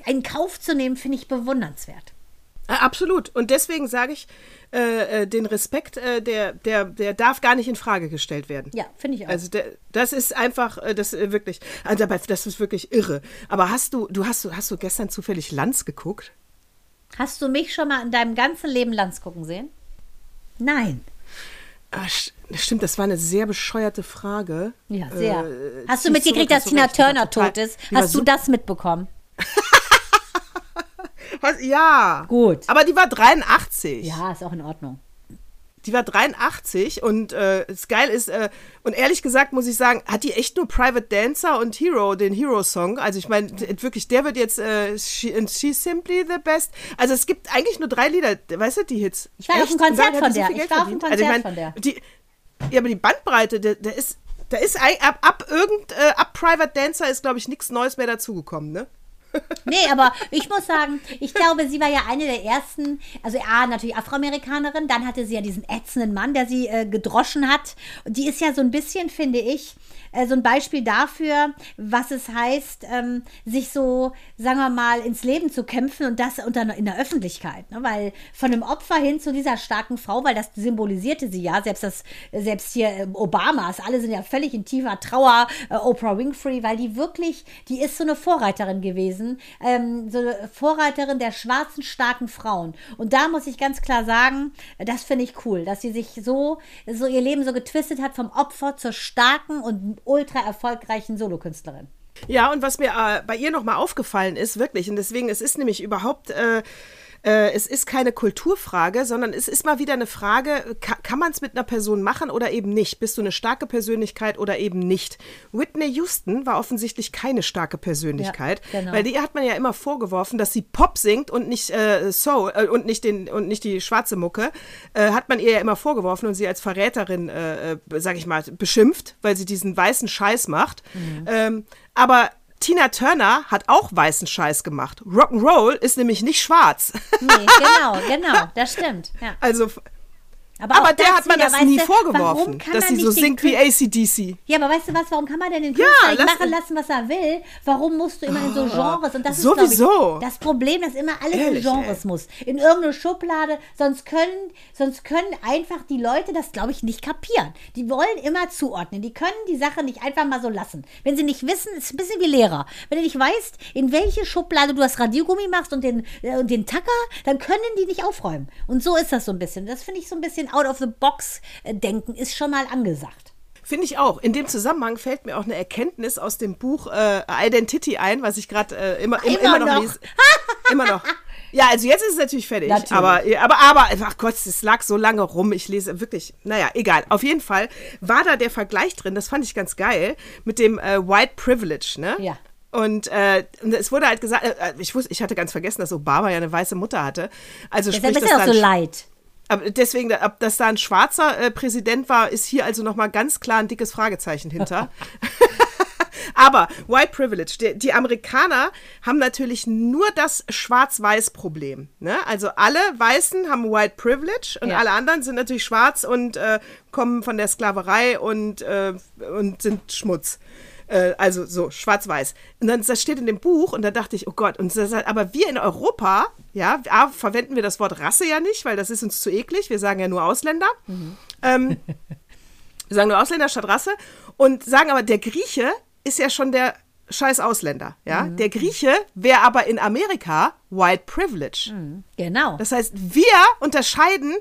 in Kauf zu nehmen, finde ich bewundernswert. Äh, Absolut. Und deswegen sage ich, äh, äh, den Respekt, äh, der, der, der darf gar nicht in Frage gestellt werden. Ja, finde ich auch. Also der, das ist einfach, äh, das wirklich, also das ist wirklich irre. Aber hast du, du hast, du hast du gestern zufällig Lanz geguckt? Hast du mich schon mal in deinem ganzen Leben Lanz gucken sehen? Nein. Ah, stimmt, das war eine sehr bescheuerte Frage. Ja, sehr. Äh, hast du mitgekriegt, dass Tina Turner tot ist? Hast du das mitbekommen? Was? Ja. Gut. Aber die war 83. Ja, ist auch in Ordnung. Die war 83 und äh, das geil ist, äh, und ehrlich gesagt muss ich sagen, hat die echt nur Private Dancer und Hero, den Hero-Song. Also ich meine, wirklich, der wird jetzt äh, she, and She's Simply the Best. Also es gibt eigentlich nur drei Lieder, weißt du, die Hits. Ich war auf Echt? Konzert Und damit hat von der. viel Ich war auf einem verdient. Also Konzert ich von der. Die, ja, aber die Bandbreite, der, der ist, da ist ab, ab irgend, äh, ab Private Dancer ist, glaube ich, nichts Neues mehr dazugekommen, ne? Nee, aber ich muss sagen, ich glaube, sie war ja eine der ersten, also A, natürlich Afroamerikanerin, dann hatte sie ja diesen ätzenden Mann, der sie äh, gedroschen hat. Die ist ja so ein bisschen, finde ich, äh, so ein Beispiel dafür, was es heißt, ähm, sich so, sagen wir mal, ins Leben zu kämpfen und das unter, in der Öffentlichkeit. Ne? Weil von einem Opfer hin zu dieser starken Frau, weil das symbolisierte sie ja, selbst das, selbst hier äh, Obamas, alle sind ja völlig in tiefer Trauer, äh, Oprah Winfrey, weil die wirklich, die ist so eine Vorreiterin gewesen, ähm, so eine Vorreiterin der schwarzen, starken Frauen. Und da muss ich ganz klar sagen, das finde ich cool, dass sie sich so, so ihr Leben so getwistet hat vom Opfer zur starken und ultra erfolgreichen Solokünstlerin. Ja, und was mir äh, bei ihr nochmal aufgefallen ist, wirklich, und deswegen, es ist nämlich überhaupt, äh, äh, es ist keine Kulturfrage, sondern es ist mal wieder eine Frage, ka kann man es mit einer Person machen oder eben nicht? Bist du eine starke Persönlichkeit oder eben nicht? Whitney Houston war offensichtlich keine starke Persönlichkeit, Ja, genau. weil die hat man ja immer vorgeworfen, dass sie Pop singt und nicht äh, Soul äh, und nicht den und nicht die schwarze Mucke, äh, hat man ihr ja immer vorgeworfen und sie als Verräterin, äh, äh, sag ich mal, beschimpft, weil sie diesen weißen Scheiß macht. Ähm, aber Tina Turner hat auch weißen Scheiß gemacht. Rock'n'Roll ist nämlich nicht schwarz. Nee, genau, genau, das stimmt. Ja. Also, Aber, aber der hat man wieder, das nie du, vorgeworfen, dass sie so singt wie ACDC. Ja, aber weißt du was, warum kann man denn den Ja, Künstler lass- machen lassen, was er will? Warum musst du immer in so Genres? Und das ist, sowieso. ich, das Problem, dass immer alles Ehrlich, in Genres ey. muss. In irgendeine Schublade. Sonst können, sonst können einfach die Leute das, glaube ich, nicht kapieren. Die wollen immer zuordnen. Die können die Sache nicht einfach mal so lassen. Wenn sie nicht wissen, ist ein bisschen wie Lehrer. Wenn du nicht weißt, in welche Schublade du das Radiergummi machst und den, äh, und den Tacker, dann können die nicht aufräumen. Und so ist das so ein bisschen. Das finde ich so ein bisschen out of the box äh, denken, ist schon mal angesagt. Finde ich auch. In dem Zusammenhang fällt mir auch eine Erkenntnis aus dem Buch äh, Identity ein, was ich gerade äh, immer, im- Immer immer, noch, noch. lese. immer noch. Ja, also jetzt ist es natürlich fertig. Natürlich. Aber, aber, aber, ach Gott, es lag so lange rum. Ich lese wirklich, naja, egal. Auf jeden Fall war da der Vergleich drin, das fand ich ganz geil, mit dem äh, White Privilege, ne? Ja. Und, äh, es wurde halt gesagt, äh, ich wusste, ich hatte ganz vergessen, dass Obama ja eine weiße Mutter hatte. Also Deshalb sprich, ist er dass auch so leid. Aber deswegen, ob das da ein schwarzer äh, Präsident war, ist hier also nochmal ganz klar ein dickes Fragezeichen hinter. Aber White Privilege, die, die, Amerikaner haben natürlich nur das Schwarz-Weiß-Problem. Ne? Also alle Weißen haben White Privilege und Ja. alle anderen sind natürlich schwarz und äh, kommen von der Sklaverei und, äh, und sind Schmutz. Äh, also so schwarz-weiß. Und dann das steht in dem Buch und da dachte ich, oh Gott, und das, aber wir in Europa, ja, A, verwenden wir das Wort Rasse ja nicht, weil das ist uns zu eklig. Wir sagen ja nur Ausländer. Ähm, wir sagen nur Ausländer statt Rasse und sagen aber, der Grieche ist ja schon der scheiß Ausländer. Ja? Der Grieche wäre aber in Amerika White Privilege. Genau. Das heißt, wir unterscheiden,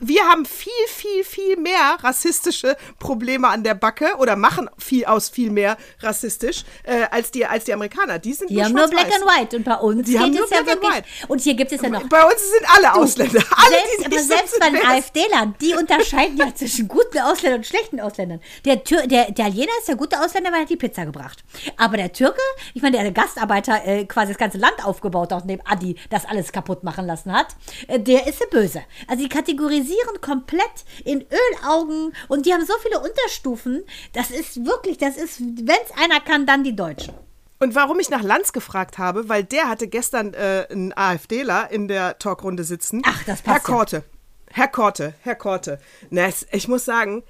wir haben viel, viel, viel mehr rassistische Probleme an der Backe oder machen viel aus viel mehr rassistisch äh, als, die, als die Amerikaner. Die sind die nur haben nur Black and White und bei uns Die geht es ja wirklich. White. Und hier gibt es ja noch Bei uns sind alle Ausländer. Alle, selbst, aber selbst bei den AfD-Lern, die unterscheiden ja zwischen guten Ausländern und schlechten Ausländern. Der, Tür, der, Italiener ist der gute Ausländer, weil er hat die Pizza gebracht. Aber der Türke, ich meine, der hat Gastarbeiter äh, quasi das ganze Land aufgebaut, auch neben Adi das alles kaputt machen lassen hat, äh, der ist der Böse. Also die kategorisieren komplett in Ölaugen und die haben so viele Unterstufen. Das ist wirklich, das ist, wenn es einer kann, dann die Deutschen. Und warum ich nach Lanz gefragt habe, weil der hatte gestern äh, einen AfDler in der Talkrunde sitzen. Ach, das Herr passt ja. Korte. Herr Korte, Herr Korte. Na, ich muss sagen,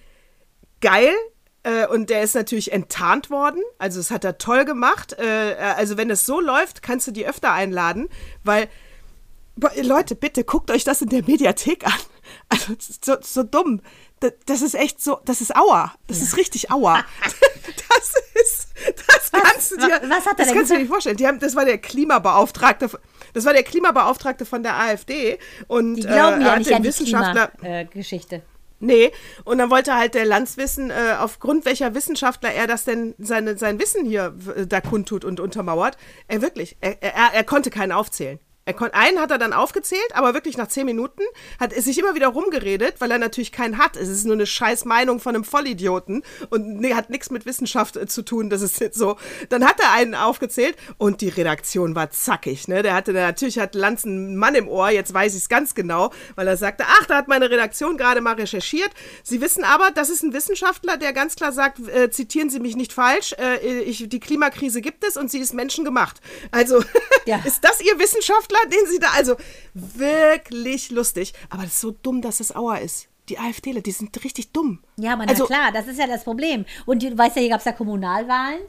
geil. Äh, und der ist natürlich enttarnt worden. Also, das hat er toll gemacht. Äh, also, wenn es so läuft, kannst du die öfter einladen, weil. Leute, bitte guckt euch das in der Mediathek an. Also, so, so dumm. Das, das ist echt so, das ist Aua. Das ist richtig Aua. Das ist, das kannst du dir, wa- was hat er das denn kannst du dir nicht vorstellen. Die haben, das war der Klimabeauftragte, das war der Klimabeauftragte von der AfD und Die glauben äh, ja nicht an die Wissenschaftler, Klimageschichte. Nee, und dann wollte halt der Lanz wissen, äh, aufgrund welcher Wissenschaftler er das denn, seine, sein Wissen hier äh, da kundtut und untermauert. Er wirklich, er, er, er konnte keinen aufzählen. Er kon einen hat er dann aufgezählt, aber wirklich nach zehn Minuten hat er sich immer wieder rumgeredet, weil er natürlich keinen hat. Es ist nur eine scheiß Meinung von einem Vollidioten und nee, hat nichts mit Wissenschaft äh, zu tun. Das ist jetzt so. Dann hat er einen aufgezählt und die Redaktion war zackig. Ne? Der hatte natürlich hat Lanz einen Mann im Ohr. Jetzt weiß ich es ganz genau, weil er sagte, ach, da hat meine Redaktion gerade mal recherchiert. Sie wissen aber, das ist ein Wissenschaftler, der ganz klar sagt, äh, zitieren Sie mich nicht falsch, äh, ich, die Klimakrise gibt es und sie ist menschengemacht. Also Ja. ist das Ihr Wissenschaftler, den Sie da, also wirklich lustig. Aber das ist so dumm, dass es Auer ist. Die AfDler, die sind richtig dumm. Ja, man, also, klar, das ist ja das Problem. Und du weißt ja, hier gab es ja Kommunalwahlen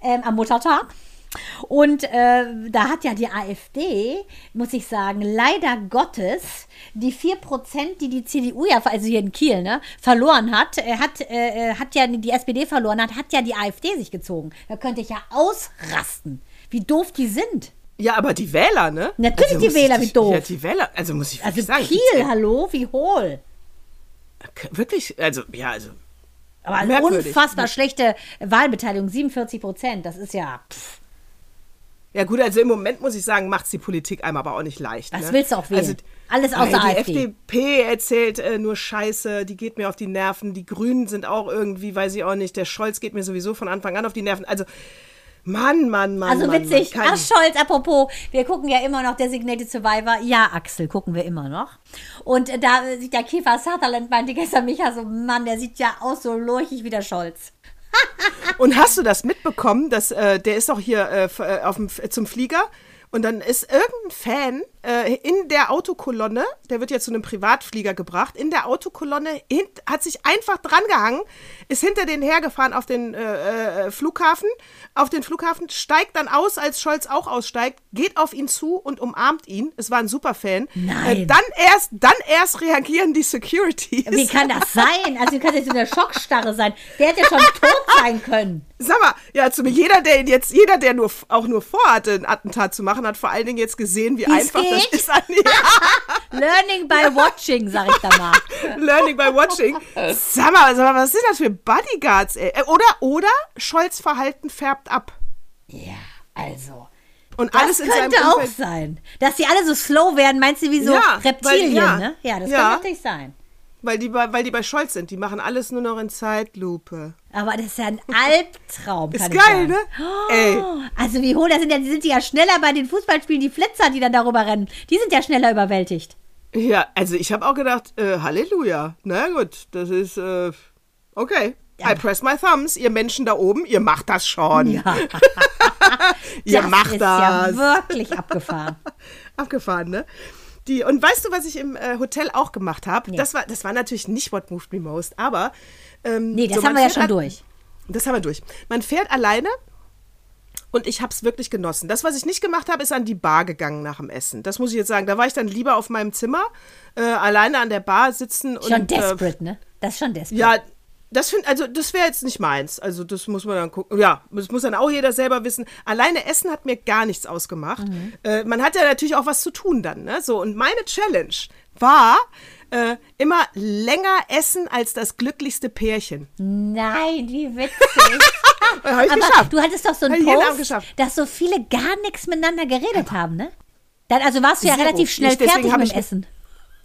ähm, am Muttertag. Und äh, da hat ja die AfD, muss ich sagen, leider Gottes, die 4%, die die CDU ja, also hier in Kiel, ne, verloren hat, äh, hat, äh, hat ja die SPD verloren hat, hat ja die AfD sich gezogen. Da könnte ich ja ausrasten, wie doof die sind. Ja, aber die Wähler, ne? Natürlich die muss ich Wähler, wie doof. Ja, die Wähler, also muss ich Also sagen. Kiel, hallo, wie hohl. Wirklich, also, ja, also. Aber Merkwürdig. unfassbar schlechte Wahlbeteiligung, 47 Prozent, das ist ja... Pff. Ja, gut, also im Moment muss ich sagen, macht die Politik einem aber auch nicht leicht. Was ne? willst du auch wählen? Also, Alles außer die AfD. FDP erzählt äh, nur Scheiße, die geht mir auf die Nerven. Die Grünen sind auch irgendwie, weiß ich auch nicht. Der Scholz geht mir sowieso von Anfang an auf die Nerven. Also, Mann, Mann, Mann. Also Mann, witzig. Mann, Ach, Scholz, apropos, wir gucken ja immer noch Designated Survivor. Ja, Axel, gucken wir immer noch. Und äh, da äh, sieht der Kiefer Sutherland, meinte gestern Micha so, Mann, der sieht ja aus so lurchig wie der Scholz. Und hast du das mitbekommen, dass äh, der ist doch hier äh, äh, auf dem, zum Flieger und dann ist irgendein Fan äh, in der Autokolonne, der wird ja zu einem Privatflieger gebracht, in der Autokolonne hint, hat sich einfach drangehangen, ist hinter den hergefahren auf den äh, äh, Flughafen, auf den Flughafen, steigt dann aus, als Scholz auch aussteigt, geht auf ihn zu und umarmt ihn. Es war ein Superfan. Nein. Äh, dann erst, dann erst reagieren die Securities. Wie kann das sein? Also, wie kann jetzt in der Schockstarre sein? Der hätte ja schon tot sein können. Sag mal, ja, zu mir, jeder, der jetzt, jeder, der nur auch nur vorhatte, ein Attentat zu machen, hat vor allen Dingen jetzt gesehen, wie Wie's einfach das geht? ist. An, ja, Learning by watching, sag ich da mal. Learning by watching. Sag mal, sag mal, was sind das für Bodyguards, ey? Äh, Oder, oder Scholz Verhalten färbt ab. Ja, also. Und Das alles in seinem könnte auch Umfeld. sein. Dass die alle so slow werden, meinst du, wie so Ja, weil- Reptilien, ja. ne? Ja, das Ja. kann natürlich sein. Weil die, bei, weil die bei Scholz sind. Die machen alles nur noch in Zeitlupe. Aber das ist ja ein Albtraum, Ist geil, sagen. ne? Ey. Oh, Also wie hoch, das sind ja, die sind ja schneller bei den Fußballspielen, die Flitzer, die dann darüber rennen. Die sind ja schneller überwältigt. Ja, also ich habe auch gedacht, äh, Halleluja. Na gut, das ist, äh, okay. I press my thumbs. Ihr Menschen da oben, ihr macht das schon. Ja. ihr das macht ist das. ja wirklich abgefahren. Abgefahren, ne? Die, und weißt du, was ich im äh, Hotel auch gemacht habe? Nee. Das, war, das war natürlich nicht What Moved Me Most, aber. Ähm, Nee, das so, haben wir ja schon durch. Das haben wir durch. Man fährt alleine und ich habe es wirklich genossen. Das, was ich nicht gemacht habe, ist an die Bar gegangen nach dem Essen. Das muss ich jetzt sagen. Da war ich dann lieber auf meinem Zimmer, äh, alleine an der Bar sitzen. Schon und, äh, desperate, ne? Das ist schon desperate. ja, das find, also das wäre jetzt nicht meins. Also das muss man dann gucken. Ja, das muss dann auch jeder selber wissen. Alleine essen hat mir gar nichts ausgemacht. Mhm. Äh, man hat ja natürlich auch was zu tun dann. Ne? So und meine Challenge war äh, immer länger essen als das glücklichste Pärchen. Nein, wie witzig. Aber geschafft. du hattest doch so einen Post, dass so viele gar nichts miteinander geredet haben, ne? Dann, also warst du ja Zero. relativ schnell Ich- fertig mit ich dem mit- Essen.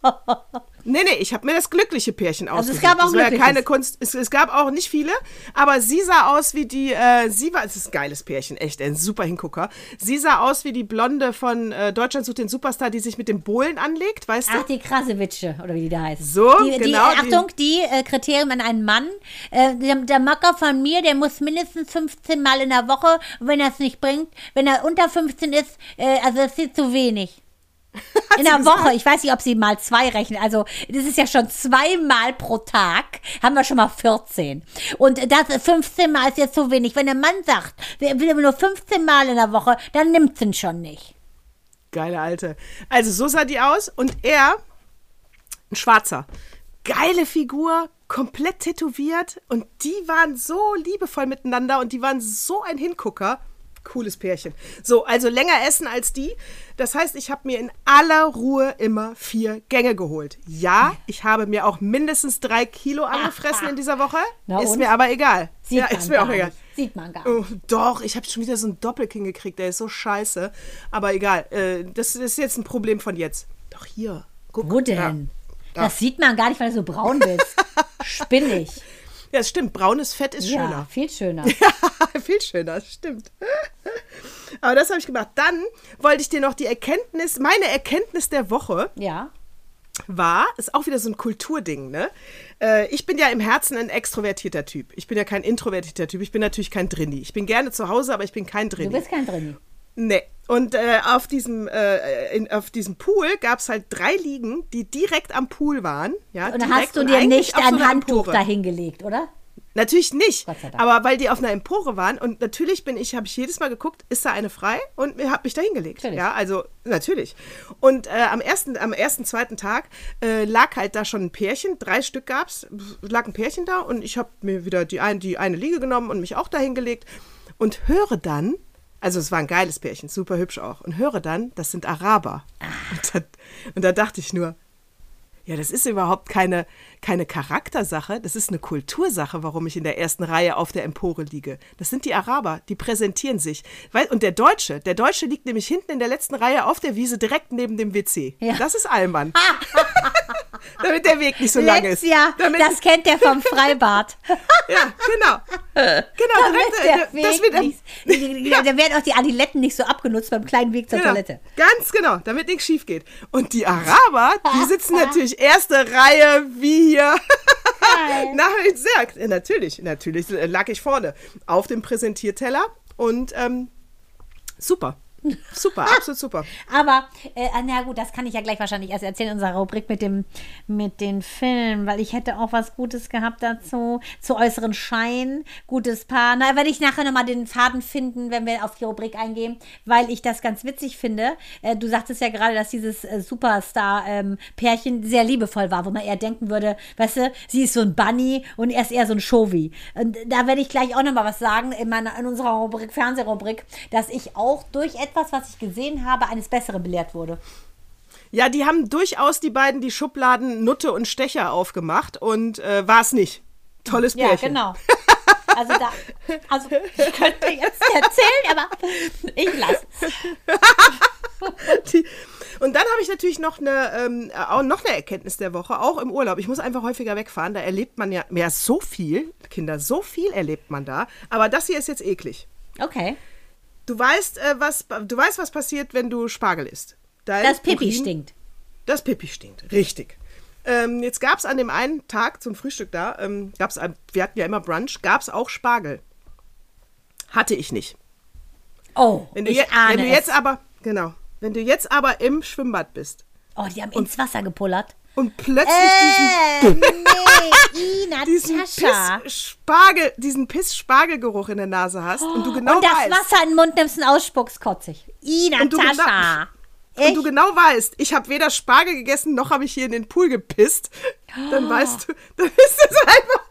Nee, nee, ich habe mir das glückliche Pärchen Also es ausgesucht. gab auch war ja keine Kunst. Es, es gab auch nicht viele, aber sie sah aus wie die, äh, sie war, es ist ein geiles Pärchen, echt, ein super Hingucker. Sie sah aus wie die Blonde von äh, Deutschland sucht den Superstar, die sich mit dem Bohlen anlegt, weißt du? Ach, die Krasewitsche, oder wie die da heißt. So, die, die, genau, äh, Achtung, die äh, Kriterien an einen Mann. Äh, der, der Macker von mir, der muss mindestens 15 Mal in der Woche, wenn er es nicht bringt, wenn er unter 15 ist, äh, also das ist zu wenig. In der Woche, ich weiß nicht, ob sie mal zwei rechnen. Also, das ist ja schon zweimal pro Tag, haben wir schon mal 14. Und das 15 Mal ist jetzt zu wenig. Wenn der Mann sagt, wir will nur 15 Mal in der Woche, dann nimmt sie ihn schon nicht. Geile Alte. Also so sah die aus und er, ein Schwarzer, geile Figur, komplett tätowiert und die waren so liebevoll miteinander und die waren so ein Hingucker. Cooles Pärchen. So, also länger essen als die. Das heißt, ich habe mir in aller Ruhe immer vier Gänge geholt. Ja, ich habe mir auch mindestens drei Kilo angefressen in dieser Woche. Na ist und? mir aber egal. Sieht ja, man ist mir gar auch egal. nicht. Sieht man gar nicht. Oh, doch, ich habe schon wieder so einen Doppelking gekriegt, der ist so scheiße. Aber egal, äh, das ist jetzt ein Problem von jetzt. Doch hier, guck. Wo denn? Ja. Das sieht man gar nicht, weil du so braun bist. Spinnig. Ja, es stimmt, braunes Fett ist Ja, schöner. viel schöner. Viel schöner, stimmt. Aber das habe ich gemacht. Dann wollte ich dir noch die Erkenntnis, meine Erkenntnis der Woche Ja. war, ist auch wieder so ein Kulturding, ne? Äh, ich bin ja im Herzen ein extrovertierter Typ. Ich bin ja kein introvertierter Typ. Ich bin natürlich kein Drinni. Ich bin gerne zu Hause, aber ich bin kein Du Drinni. bist kein Drini. Nee. Und äh, auf, diesem, äh, in, auf diesem Pool gab es halt drei Liegen, die direkt am Pool waren. Ja, Und hast du dir nicht so ein einer Handtuch Empore. dahingelegt, oder? Natürlich nicht. Aber weil die auf einer Empore waren und natürlich bin ich, habe ich jedes Mal geguckt, ist da eine frei und habe mich da hingelegt. Natürlich. Ja, also natürlich. Und äh, am ersten, am ersten, zweiten Tag äh, lag halt da schon ein Pärchen, drei Stück gab's, lag ein Pärchen da und ich habe mir wieder die, ein, die eine Liege genommen und mich auch da hingelegt und höre dann, also es war ein geiles Pärchen, super hübsch auch, und höre dann, das sind Araber. Und, da, und da dachte ich nur, ja, das ist überhaupt keine, keine Charaktersache, das ist eine Kultursache, warum ich in der ersten Reihe auf der Empore liege. Das sind die Araber, die präsentieren sich. Und der Deutsche, der Deutsche liegt nämlich hinten in der letzten Reihe auf der Wiese direkt neben dem WC. Ja. Das ist Allmann. Damit der Weg nicht so lang ist. Damit, das kennt der vom Freibad. ja, genau. Genau, Damit direkt, der äh, Weg wird, nicht, da werden auch die Adiletten nicht so abgenutzt beim kleinen Weg zur Genau, Toilette. ganz genau, damit nichts schief geht. Und die Araber, die sitzen natürlich erste Reihe wie hier. Na, sehr, ja, natürlich, natürlich lag ich vorne auf dem Präsentierteller und ähm, super. Super, absolut super. Aber, äh, na gut, das kann ich ja gleich wahrscheinlich erst erzählen in unserer Rubrik mit dem mit den Filmen, weil ich hätte auch was Gutes gehabt dazu. Zu äußeren Schein, gutes Paar. Na, werde ich nachher nochmal den Faden finden, wenn wir auf die Rubrik eingehen, weil ich das ganz witzig finde. Äh, du sagtest ja gerade, dass dieses äh, Superstar-Pärchen sehr liebevoll war, wo man eher denken würde, weißt du, sie ist so ein Bunny und er ist eher so ein Shovi. Und da werde ich gleich auch nochmal was sagen in, meiner, in unserer Rubrik, Fernsehrubrik, dass ich auch durch etwas, was ich gesehen habe, eines Besseren belehrt wurde. Ja, die haben durchaus die beiden die Schubladen Nutte und Stecher aufgemacht und äh, war es nicht. Tolles Ja, Pärchen. genau. Also da, also ich könnte jetzt erzählen, aber ich lasse es. Und dann habe ich natürlich noch eine, ähm, auch noch eine Erkenntnis der Woche, auch im Urlaub. Ich muss einfach häufiger wegfahren, da erlebt man ja, ja so viel, Kinder, so viel erlebt man da. Aber das hier ist jetzt eklig. Okay. Du weißt, äh, was, du weißt, was passiert, wenn du Spargel isst. Dein Das Pipi Urin- stinkt. Das Pipi stinkt, richtig. Ähm, jetzt gab es an dem einen Tag zum Frühstück da, ähm, gab's, wir hatten ja immer Brunch, gab es auch Spargel. Hatte ich nicht. Oh, Wenn du, ich je, ahne wenn du jetzt es. aber, genau, wenn du jetzt aber im Schwimmbad bist Oh, die haben ins Wasser gepullert. Und plötzlich Äh, nee, diesen, i, diesen Natascha. Piss-Spargel, diesen Piss-Spargelgeruch in der Nase hast und du genau und das weißt, Wasser in den Mund nimmst und ausspuckst, kotzig. I, Und du Natascha. und du genau weißt, ich habe weder Spargel gegessen, noch habe ich hier in den Pool gepisst, dann weißt du, dann ist es einfach.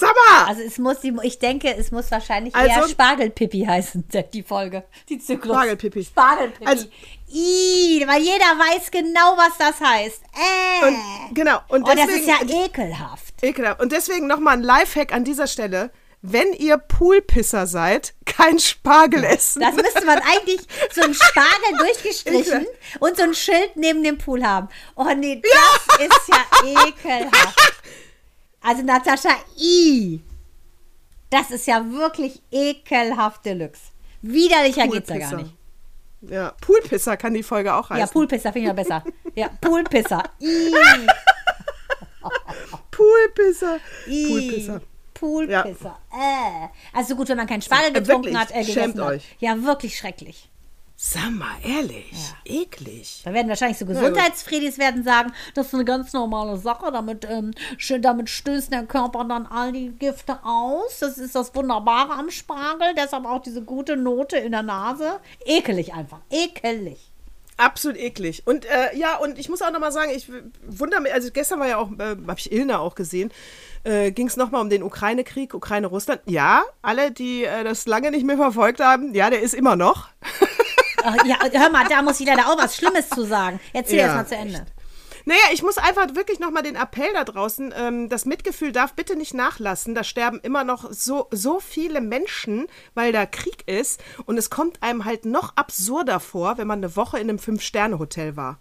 Mal! Also es muss, die- ich denke, es muss wahrscheinlich Also- eher Spargelpipi heißen, die Folge, die Zyklus. Spargelpipi. Spargelpipi. Also- I, weil jeder weiß genau, was das heißt. Äh. Und, genau, und oh, das deswegen, ist ja ekelhaft. ekelhaft. Und deswegen nochmal ein Lifehack an dieser Stelle. Wenn ihr Poolpisser seid, kein Spargel essen. Das müsste man eigentlich so ein Spargel durchgestrichen und so ein Schild neben dem Pool haben. Oh nee, das ist ja ekelhaft. Also Natascha, i. Das ist ja wirklich ekelhaft Deluxe. Widerlicher geht's ja gar nicht. Ja, Poolpisser kann die Folge auch heißen. Ja, Poolpisser finde ich ja besser. Ja, Poolpisser. I. Poolpisser. I. Poolpisser. Poolpisser. Äh. Also gut, wenn man keinen Spargel Äh, getrunken wirklich, hat, äh, schämt hat. euch. Ja, wirklich schrecklich. Sag mal, ehrlich. Eklig. Da werden wahrscheinlich so gut. Gesundheitsfredis werden sagen, das ist eine ganz normale Sache, damit, ähm, schön- damit stößt der Körper dann all die Gifte aus. Das ist das Wunderbare am Spargel, deshalb auch diese gute Note in der Nase. Ekelig einfach, ekelig. Absolut eklig. Und äh, ja, und ich muss auch nochmal sagen, ich wundere mich, also gestern war ja auch, äh, habe ich Ilna auch gesehen, äh, ging es nochmal um den Ukraine-Krieg, Ukraine-Russland. Ja, alle, die äh, das lange nicht mehr verfolgt haben, ja, der ist immer noch. Ach, ja, hör mal, da muss ich leider auch was Schlimmes zu sagen. Erzähl Ja, erst mal zu Ende. Naja, ich muss einfach wirklich nochmal den Appell da draußen, ähm, das Mitgefühl darf bitte nicht nachlassen. Da sterben immer noch so, so viele Menschen, weil da Krieg ist. Und es kommt einem halt noch absurder vor, wenn man eine Woche in einem Fünf-Sterne-Hotel war.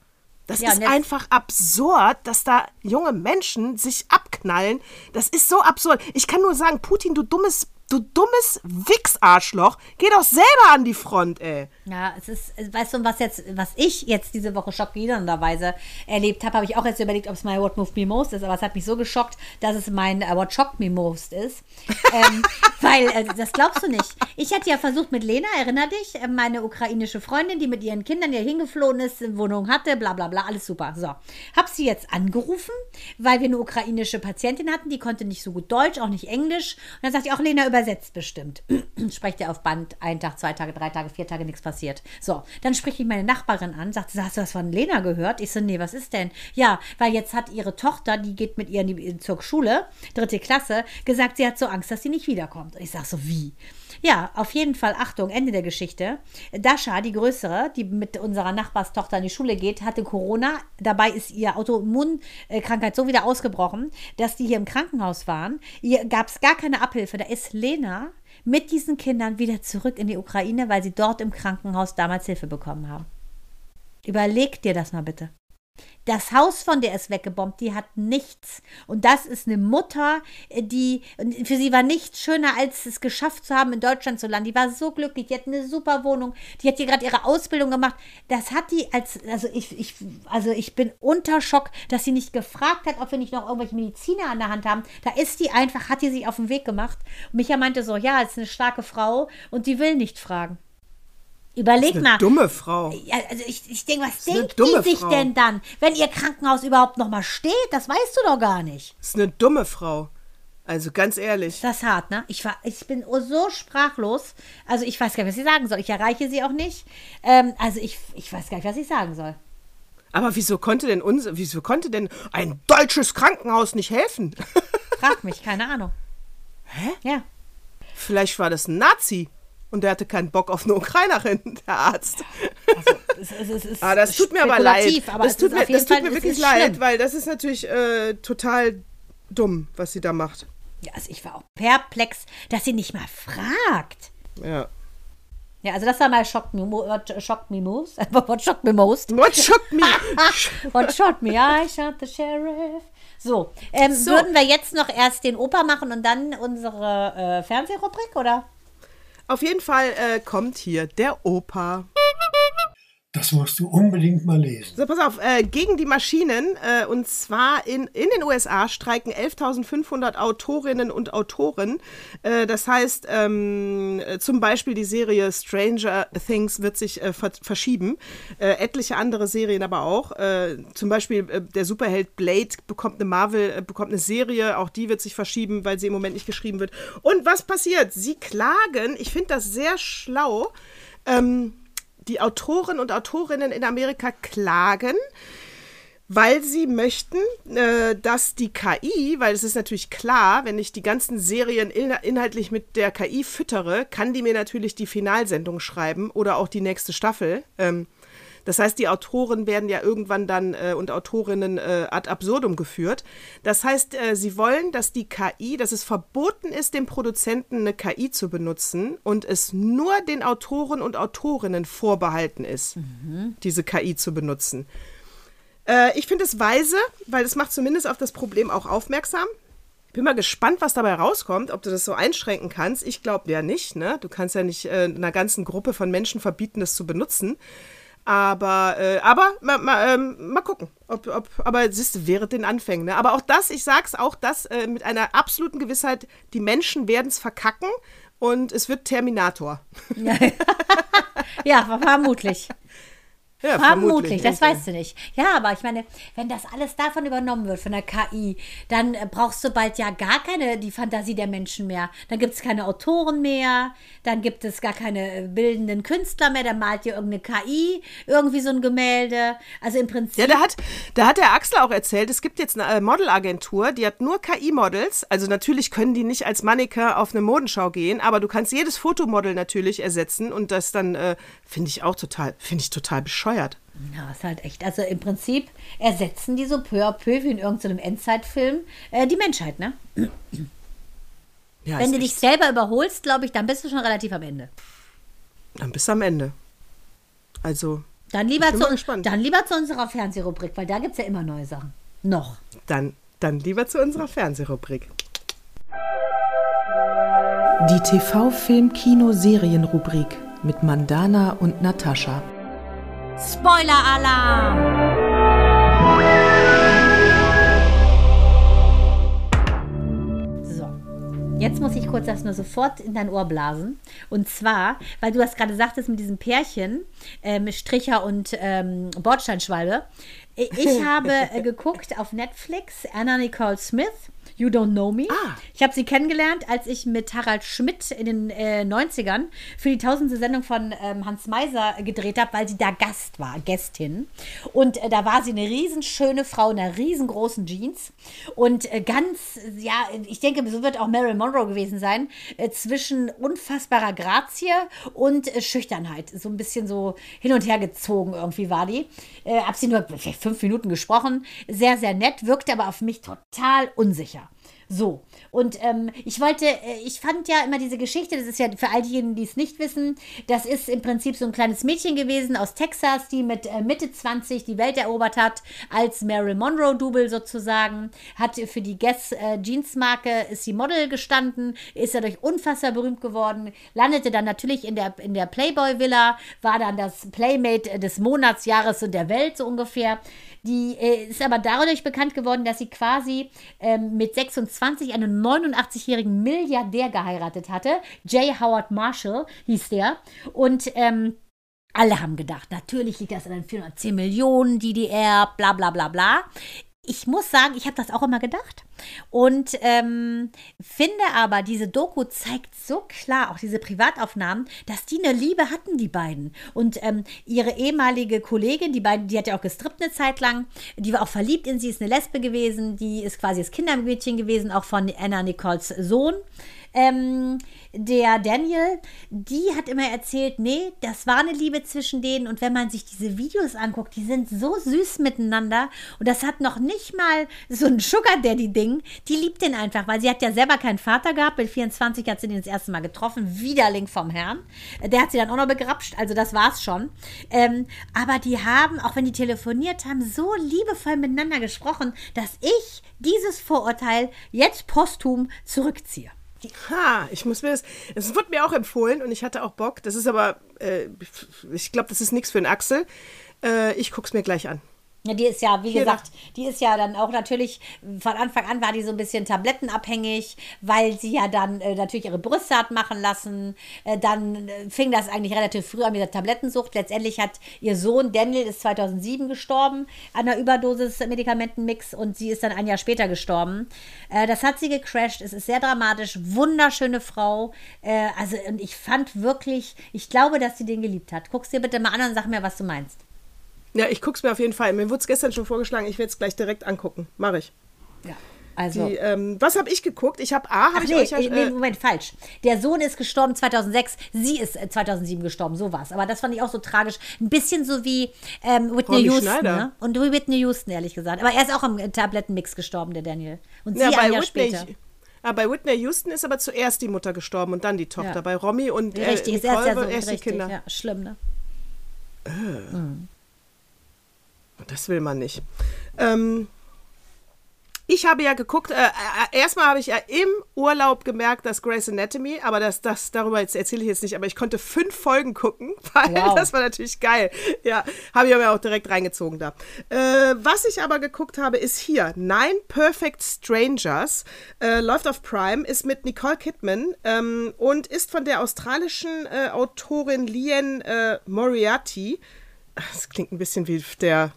Das Ja, ist jetzt- einfach absurd, dass da junge Menschen sich abknallen. Das ist so absurd. Ich kann nur sagen, Putin, du dummes, du dummes Wichsarschloch, geh doch selber an die Front, ey. Ja, es ist, weißt du, was jetzt, was ich jetzt diese Woche schockierenderweise erlebt habe, habe ich auch jetzt überlegt, ob es mein What Moved Me Most ist, aber es hat mich so geschockt, dass es mein äh, What Shocked Me Most ist. ähm, weil, äh, das glaubst du nicht. Ich hatte ja versucht mit Lena, erinner dich, äh, meine ukrainische Freundin, die mit ihren Kindern hier hingeflohen ist, Wohnung hatte, bla bla bla, alles super. So. Hab sie jetzt angerufen, weil wir eine ukrainische Patientin hatten, die konnte nicht so gut Deutsch, auch nicht Englisch. Und dann sagte ich auch, Lena übersetzt bestimmt. Sprecht ihr auf Band, ein Tag, zwei Tage, drei Tage, vier Tage, nichts passiert. So, dann spreche ich meine Nachbarin an, sagt, hast du was von Lena gehört? Ich so, nee, was ist denn? Ja, weil jetzt hat ihre Tochter, die geht mit ihr in die, zur Schule, dritte Klasse, gesagt, sie hat so Angst, dass sie nicht wiederkommt. Und ich sag so, wie? Ja, auf jeden Fall, Achtung, Ende der Geschichte. Dasha, die Größere, die mit unserer Nachbarstochter in die Schule geht, hatte Corona. Dabei ist ihr Autoimmunkrankheit so wieder ausgebrochen, dass die hier im Krankenhaus waren. Ihr gab es gar keine Abhilfe. Da ist Lena mit diesen Kindern wieder zurück in die Ukraine, weil sie dort im Krankenhaus damals Hilfe bekommen haben. Überleg dir das mal bitte. Das Haus von der ist weggebombt, die hat nichts. Und das ist eine Mutter, äh, die, für sie war nichts schöner, als es geschafft zu haben, in Deutschland zu landen. Die war so glücklich, die hat eine super Wohnung, die hat hier gerade ihre Ausbildung gemacht. Das hat die als, also ich, ich, also ich bin unter Schock, dass sie nicht gefragt hat, ob wir nicht noch irgendwelche Mediziner an der Hand haben. Da ist die einfach, hat die sich auf den Weg gemacht. Und Micha meinte so, ja, ist eine starke Frau und die will nicht fragen. Überleg Eine mal. dumme Frau. Also ich, ich denke, was denkt die sich Frau. denn dann, wenn ihr Krankenhaus überhaupt noch mal steht? Das weißt du doch gar nicht. Das ist eine dumme Frau. Also ganz ehrlich. Das ist hart, ne? Ich, war, ich bin so sprachlos. Also ich weiß gar nicht, was ich sagen soll. Ich erreiche sie auch nicht. Ähm, also ich, ich weiß gar nicht, was ich sagen soll. Aber wieso konnte denn unser, wieso konnte denn ein deutsches Krankenhaus nicht helfen? Frag mich, keine Ahnung. Hä? Ja. Vielleicht war das ein Nazi und der hatte keinen Bock auf eine Ukrainerin, der Arzt. Also, es, es, es ist Ah, das tut mir aber leid. Aber das tut mir, das tut Fall- mir wirklich leid, schlimm. weil das ist natürlich äh, total dumm, was sie da macht. Ja, also ich war auch perplex, dass sie nicht mal fragt. Ja. Ja, also das war mal Shock Me, what shocked me most. What shocked me most. What shocked me? What shot me? I shot the sheriff. So, ähm, So. würden wir jetzt noch erst den Opa machen und dann unsere äh, Fernsehrubrik, oder? Auf jeden Fall äh, kommt hier der Opa. Das musst du unbedingt mal lesen. So, pass auf, äh, gegen die Maschinen, äh, und zwar in, in den USA streiken 11.500 Autorinnen und Autoren. Äh, das heißt, ähm, äh, zum Beispiel die Serie Stranger Things wird sich äh, ver verschieben. Äh, etliche andere Serien aber auch. Zum Beispiel der Superheld Blade bekommt eine Marvel, bekommt eine Serie, auch die wird sich verschieben, weil sie im Moment nicht geschrieben wird. Und was passiert? Sie klagen, ich finde das sehr schlau. Ähm, die Autoren und Autorinnen in Amerika klagen, weil sie möchten, äh, dass die KI, weil es ist natürlich klar, wenn ich die ganzen Serien in, inhaltlich mit der KI füttere, kann die mir natürlich die Finalsendung schreiben oder auch die nächste Staffel. Ähm, das heißt, die Autoren werden ja irgendwann dann äh, und Autorinnen äh, ad absurdum geführt. Das heißt, äh, sie wollen, dass die KI, dass es verboten ist, dem Produzenten eine KI zu benutzen und es nur den Autoren und Autorinnen vorbehalten ist, diese KI zu benutzen. Äh, ich finde es weise, weil es macht zumindest auf das Problem auch aufmerksam. Bin mal gespannt, was dabei rauskommt, ob du das so einschränken kannst. Ich glaube ja nicht, ne? Du kannst ja nicht äh, einer ganzen Gruppe von Menschen verbieten, das zu benutzen. Aber, äh, aber mal, mal, ähm, mal gucken. Ob, ob, aber siehst du, wäre den Anfängen. Ne? Aber auch das, ich sag's auch das äh, mit einer absoluten Gewissheit, die Menschen werden es verkacken und es wird Terminator. Ja, ja vermutlich. Ja, Vermutlich, das irgendwie. weißt du nicht. Ja, aber ich meine, wenn das alles davon übernommen wird, von der KI, dann äh, brauchst du bald ja gar keine, die Fantasie der Menschen mehr. Dann gibt es keine Autoren mehr, dann gibt es gar keine äh, bildenden Künstler mehr, dann malt dir irgendeine KI irgendwie so ein Gemälde. Also im Prinzip. Ja, da hat, da hat der Axel auch erzählt, es gibt jetzt eine äh, Modelagentur, die hat nur KI-Models. Also natürlich können die nicht als Mannequin auf eine Modenschau gehen, aber du kannst jedes Fotomodel natürlich ersetzen und das dann, äh, finde ich auch total, finde ich total bescheuert. Ja, ist halt echt. Also im Prinzip ersetzen die so peu à peu wie in irgendeinem Endzeitfilm äh, die Menschheit, ne? Ja, Wenn du dich selber überholst, glaube ich, dann bist du schon relativ am Ende. Dann bis am Ende. Also, Dann lieber, bin zu, mal gespannt. dann lieber zu unserer Fernsehrubrik, weil da gibt es ja immer neue Sachen. Noch. dann, dann lieber zu unserer Fernsehrubrik. Die TV-Film-Kino-Serien-Rubrik mit Mandana und Natascha. Spoiler-Alarm! So. Jetzt muss ich kurz das nur sofort in dein Ohr blasen. Und zwar, weil du das gerade sagtest mit diesem Pärchen, ähm, Stricher und ähm, Bordsteinschwalbe. Ich ich habe äh, geguckt auf Netflix Anna Nicole Smith. You Don't Know Me. Ah. Ich habe sie kennengelernt, als ich mit Harald Schmidt in den äh, 90ern für die tausendste Sendung von ähm, Hans Meiser gedreht habe, weil sie da Gast war, Gästin. Und äh, da war sie eine riesenschöne Frau in einer riesengroßen Jeans. Und äh, ganz, ja, ich denke, so wird auch Marilyn Monroe gewesen sein, äh, zwischen unfassbarer Grazie und äh, Schüchternheit. So ein bisschen so hin und her gezogen irgendwie war die. Äh, hab sie nur fünf Minuten gesprochen. Sehr, sehr nett, wirkte aber auf mich total unsicher. So, und ähm, ich wollte, äh, ich fand ja immer diese Geschichte, das ist ja für all diejenigen, die es nicht wissen, das ist im Prinzip so ein kleines Mädchen gewesen aus Texas, die mit äh, Mitte 20 die Welt erobert hat, als Marilyn Monroe-Double sozusagen, hat für die Guess äh, Jeans-Marke, ist sie Model gestanden, ist dadurch unfassbar berühmt geworden, landete dann natürlich in der, in der Playboy-Villa, war dann das Playmate des Monats, Jahres und der Welt so ungefähr. Die äh, ist aber dadurch bekannt geworden, dass sie quasi ähm, mit 26 einen 89-jährigen Milliardär geheiratet hatte. J. Howard Marshall hieß der. Und ähm, alle haben gedacht, natürlich liegt das an den 410 Millionen, DDR, bla bla bla bla. Ich muss sagen, ich habe das auch immer gedacht. Und ähm, finde aber, diese Doku zeigt so klar, auch diese Privataufnahmen, dass die eine Liebe hatten, die beiden. Und ähm, ihre ehemalige Kollegin, die beiden, die hat ja auch gestrippt eine Zeit lang, die war auch verliebt in sie, ist eine Lesbe gewesen, die ist quasi das Kindermädchen gewesen, auch von Anna Nicoles Sohn. Ähm, der Daniel, die hat immer erzählt, nee, das war eine Liebe zwischen denen. Und wenn man sich diese Videos anguckt, die sind so süß miteinander. Und das hat noch nicht mal so ein Sugar Daddy Ding, die liebt den einfach, weil sie hat ja selber keinen Vater gehabt, mit 24 hat sie den das erste Mal getroffen, Widerling vom Herrn, der hat sie dann auch noch begrapscht, also das war's schon, ähm, aber die haben, auch wenn die telefoniert haben, so liebevoll miteinander gesprochen, dass ich dieses Vorurteil jetzt posthum zurückziehe. Ha, ich muss mir das. Es wird mir auch empfohlen und ich hatte auch Bock. Das ist aber, äh, ich glaube, das ist nichts für einen Axel. Äh, ich guck's mir gleich an. Ja, die ist ja, wie Hier gesagt, die ist ja dann auch natürlich, von Anfang an war die so ein bisschen tablettenabhängig, weil sie ja dann äh, natürlich ihre Brüste hat machen lassen. Äh, dann äh, fing das eigentlich relativ früh an mit der Tablettensucht. Letztendlich hat ihr Sohn Daniel ist 2007 gestorben an einer Überdosis Medikamentenmix und sie ist dann ein Jahr später gestorben. Äh, das hat sie gecrashed. Es ist sehr dramatisch. Wunderschöne Frau. Äh, also, und ich fand wirklich, ich glaube, dass sie den geliebt hat. Guck's dir bitte mal an und sag mir, was du meinst. Ja, ich guck's mir auf jeden Fall. Mir wurde es gestern schon vorgeschlagen. Ich werde es gleich direkt angucken. Mache ich. Ja. Also. Die, ähm, was habe ich geguckt? Ich habe A, habe ich nee, euch ja, nee, äh, Moment, falsch. Der Sohn ist gestorben 2006, sie ist äh, 2007 gestorben, so war's. Aber das fand ich auch so tragisch. Ein bisschen so wie ähm, Whitney Romy Houston. Schneider. Ne? Und wie Whitney Houston, ehrlich gesagt. Aber er ist auch am äh, Tablettenmix gestorben, der Daniel. Und sie ja, ein Jahr Whitney, später. ah, bei Whitney Houston ist aber zuerst die Mutter gestorben und dann die Tochter. Ja. Bei Romy und äh, Richtig, ist erst Nicole ja so erst die richtig. Kinder. Ja, schlimm, ne? Das will man nicht. Ähm, ich habe ja geguckt, äh, äh, erstmal habe ich ja im Urlaub gemerkt, dass Grey's Anatomy, aber das, das darüber jetzt erzähle ich jetzt nicht, aber ich konnte fünf Folgen gucken, weil Wow. das war natürlich geil. Ja, habe ich mir auch direkt reingezogen da. Äh, was ich aber geguckt habe, ist hier Nine Perfect Strangers, äh, läuft auf Prime, ist mit Nicole Kidman ähm, und ist von der australischen äh, Autorin Lian äh, Moriarty. Das klingt ein bisschen wie der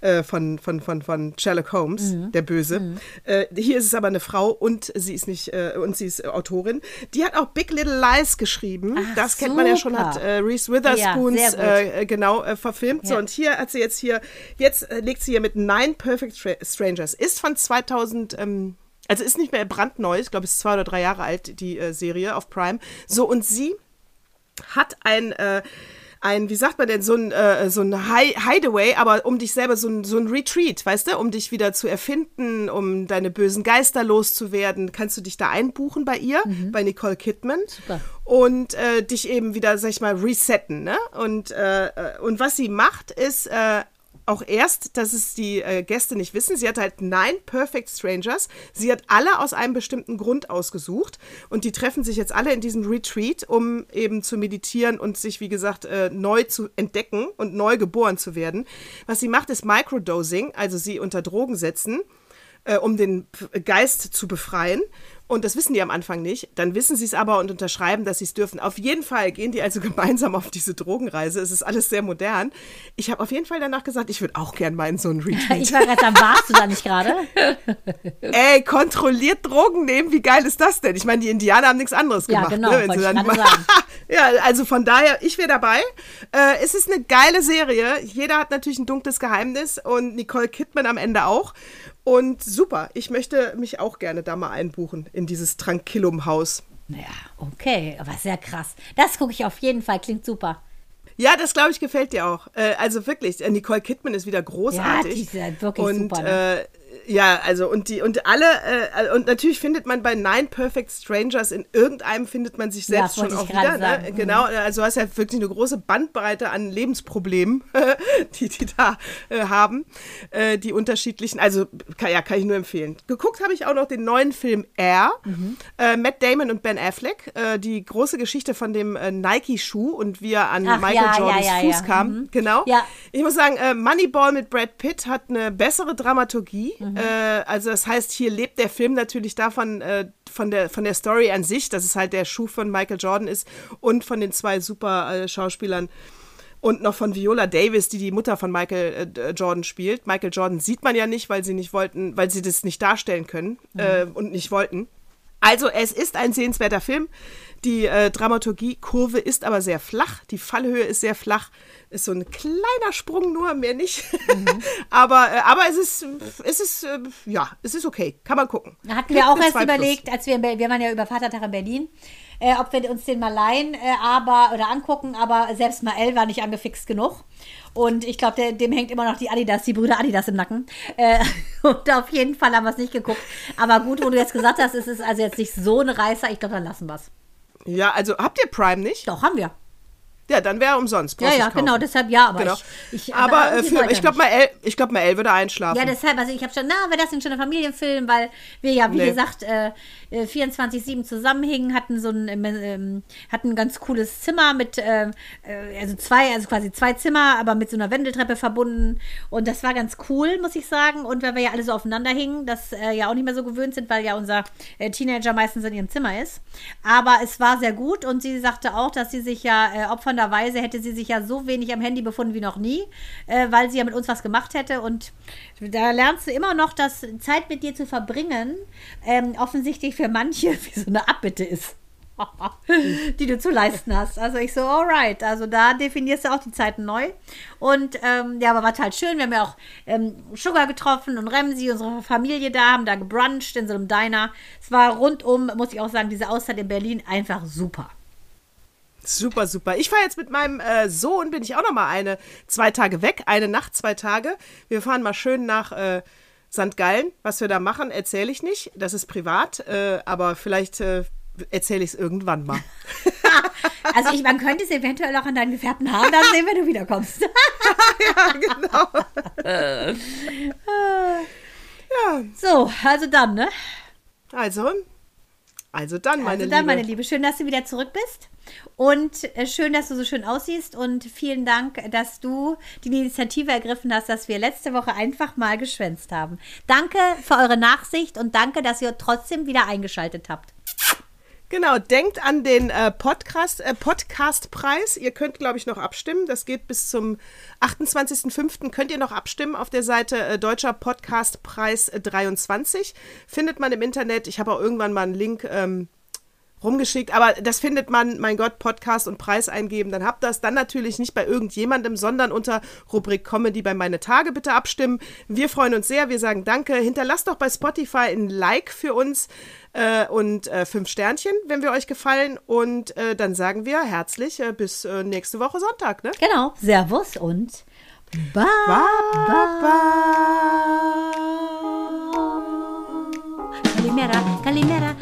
äh, von, von, von, von Sherlock Holmes, der Böse. Äh, hier ist es aber eine Frau und sie ist nicht äh, und sie ist äh, Autorin. Die hat auch Big Little Lies geschrieben. Ach, das kennt man ja schon, super. hat äh, Reese Witherspoons Ja, äh, genau verfilmt. So, Ja. und hier hat sie jetzt hier, jetzt legt sie hier mit Nine Perfect Stra Strangers. Ist von 2000, ähm, also ist nicht mehr brandneu, ich glaube, ist zwei oder drei Jahre alt, die Serie auf Prime. So, und sie hat ein, äh, ein, wie sagt man denn, so ein, äh, so ein Hi Hideaway, aber um dich selber so ein, so ein Retreat, weißt du, um dich wieder zu erfinden, um deine bösen Geister loszuwerden, kannst du dich da einbuchen bei ihr, bei Nicole Kidman. Super. Und äh, dich eben wieder, sag ich mal, resetten, ne? Und, äh, äh, und was sie macht, ist, äh, auch erst, dass es die äh, Gäste nicht wissen. Sie hat halt Nine Perfect Strangers. Sie hat alle aus einem bestimmten Grund ausgesucht. Und die treffen sich jetzt alle in diesem Retreat, um eben zu meditieren und sich, wie gesagt, äh, neu zu entdecken und neu geboren zu werden. Was sie macht, ist Microdosing, also sie unter Drogen setzen, äh, um den Geist zu befreien. Und das wissen die am Anfang nicht. Dann wissen sie es aber und unterschreiben, dass sie es dürfen. Auf jeden Fall gehen die also gemeinsam auf diese Drogenreise. Es ist alles sehr modern. Ich habe auf jeden Fall danach gesagt, ich würde auch gern mal in so einen Retreat. Ich war gerade sagen, warst du da nicht gerade? Ey, kontrolliert Drogen nehmen, wie geil ist das denn? Ich meine, die Indianer haben nichts anderes Ja, gemacht. genau, ne, wenn sie dann ja, also von daher, ich wäre dabei. Äh, es ist eine geile Serie. Jeder hat natürlich ein dunkles Geheimnis und Nicole Kidman am Ende auch. Und super, ich möchte mich auch gerne da mal einbuchen in dieses Tranquillum-Haus. Naja, okay, aber sehr krass. Das gucke ich auf jeden Fall, klingt super. Ja, das glaube ich gefällt dir auch. Äh, also wirklich, äh, Nicole Kidman ist wieder großartig. Ja, die ist ja wirklich und, super, ne? Äh, ja, also und die und alle äh, und natürlich findet man bei Nine Perfect Strangers in irgendeinem findet man sich Ja, selbst wollte schon auch wieder. Ne? Mhm. Genau, also du hast ja wirklich eine große Bandbreite an Lebensproblemen, die die da äh, haben, äh, die unterschiedlichen. Also kann, ja, kann ich nur empfehlen. Geguckt habe ich auch noch den neuen Film Air, Mhm. äh, Matt Damon und Ben Affleck, äh, die große Geschichte von dem äh, Nike-Schuh und wie er an Ach, Michael ja, ja, Jordans ja, Fuß ja. kam. Mhm. Genau. Ja. Ich muss sagen, äh, Moneyball mit Brad Pitt hat eine bessere Dramaturgie. Mhm. Äh, also das heißt, hier lebt der Film natürlich davon, äh, von, der, von der Story an sich, dass es halt der Schuh von Michael Jordan ist und von den zwei super äh, Schauspielern. Und noch von Viola Davis, die die Mutter von Michael äh, Jordan spielt. Michael Jordan sieht man ja nicht, weil sie nicht wollten, weil sie das nicht darstellen können äh, und nicht wollten. Also es ist ein sehenswerter Film. Die äh, Dramaturgie-Kurve ist aber sehr flach. Die Fallhöhe ist sehr flach. Ist so ein kleiner Sprung nur, mehr nicht. aber, äh, aber es ist, es ist, äh, ja, es ist okay. Kann man gucken. Da hatten Kriegt wir auch erst 2 plus. überlegt, als wir, wir waren ja über Vatertag in Berlin, äh, ob wir uns den mal leihen äh, aber, oder angucken, aber selbst Mael war nicht angefixt genug. Und ich glaube, dem hängt immer noch die Adidas, die Brüder Adidas im Nacken. Äh, und auf jeden Fall haben wir es nicht geguckt. Aber gut, wo du jetzt gesagt hast, es ist also jetzt nicht so ein Reißer, ich glaube, dann lassen wir es. Ja, also habt ihr Prime nicht? Doch, haben wir. Ja, dann wäre er umsonst. Ja, ja, genau, deshalb ja, aber Genau. ich, ich aber äh, irgendwie für, wollte ich glaube nicht. mal, El, ich glaub mal, El würde einschlafen. Ja, deshalb, also ich habe schon, na, wäre das denn schon ein Familienfilm, weil wir ja, wie Nee. gesagt, äh, äh, 24-7 zusammenhingen, hatten so ein, ähm, ähm, hatten ein ganz cooles Zimmer mit, ähm, äh, also zwei, also quasi zwei Zimmer, aber mit so einer Wendeltreppe verbunden. Und das war ganz cool, muss ich sagen. Und weil wir ja alle so aufeinander hingen, das äh, ja auch nicht mehr so gewöhnt sind, weil ja unser äh, Teenager meistens in ihrem Zimmer ist. Aber es war sehr gut und sie sagte auch, dass sie sich ja äh, opfernderweise hätte sie sich ja so wenig am Handy befunden wie noch nie, äh, weil sie ja mit uns was gemacht hätte. Und da lernst du immer noch, dass Zeit mit dir zu verbringen ähm, offensichtlich für manche wie so eine Abbitte ist. die du zu leisten hast. Also ich so, alright. Also da definierst du auch die Zeiten neu. Und ähm, ja, aber war total schön. Wir haben ja auch ähm, Sugar getroffen und Remsi, unsere Familie da, haben da gebruncht in so einem Diner. Es war rundum, muss ich auch sagen, diese Auszeit in Berlin einfach super. Super, super. Ich fahre jetzt mit meinem äh, Sohn, bin ich auch noch mal eine, zwei Tage weg, eine Nacht, zwei Tage. Wir fahren mal schön nach äh, St. Gallen. Was wir da machen, erzähle ich nicht. Das ist privat, äh, aber vielleicht äh, erzähle ich es irgendwann mal. Also ich, man könnte es eventuell auch an deinen Gefährten haben, dann sehen, wenn du wiederkommst. ja, So, also dann, ne? also, also dann, meine also dann, Liebe. meine Liebe, schön, dass du wieder zurück bist. Und äh, schön, dass du so schön aussiehst. Und vielen Dank, dass du die Initiative ergriffen hast, dass wir letzte Woche einfach mal geschwänzt haben. Danke für eure Nachsicht und danke, dass ihr trotzdem wieder eingeschaltet habt. Genau, denkt an den äh, Podcast, äh, Podcastpreis. Ihr könnt, glaube ich, noch abstimmen. Das geht bis zum 28.05. Könnt ihr noch abstimmen auf der Seite äh, Deutscher Podcastpreis äh, 23. Findet man im Internet. Ich habe auch irgendwann mal einen Link ähm, rumgeschickt, aber das findet man, mein Gott, Podcast und Preis eingeben, dann habt das. Dann natürlich nicht bei irgendjemandem, sondern unter Rubrik Comedy bei Meine Tage bitte abstimmen. Wir freuen uns sehr, wir sagen Danke. Hinterlasst doch bei Spotify ein Like für uns äh, und äh, fünf Sternchen, wenn wir euch gefallen. Und äh, dann sagen wir herzlich äh, bis äh, nächste Woche Sonntag, ne? Genau. Servus und bye. Calimera, Calimera,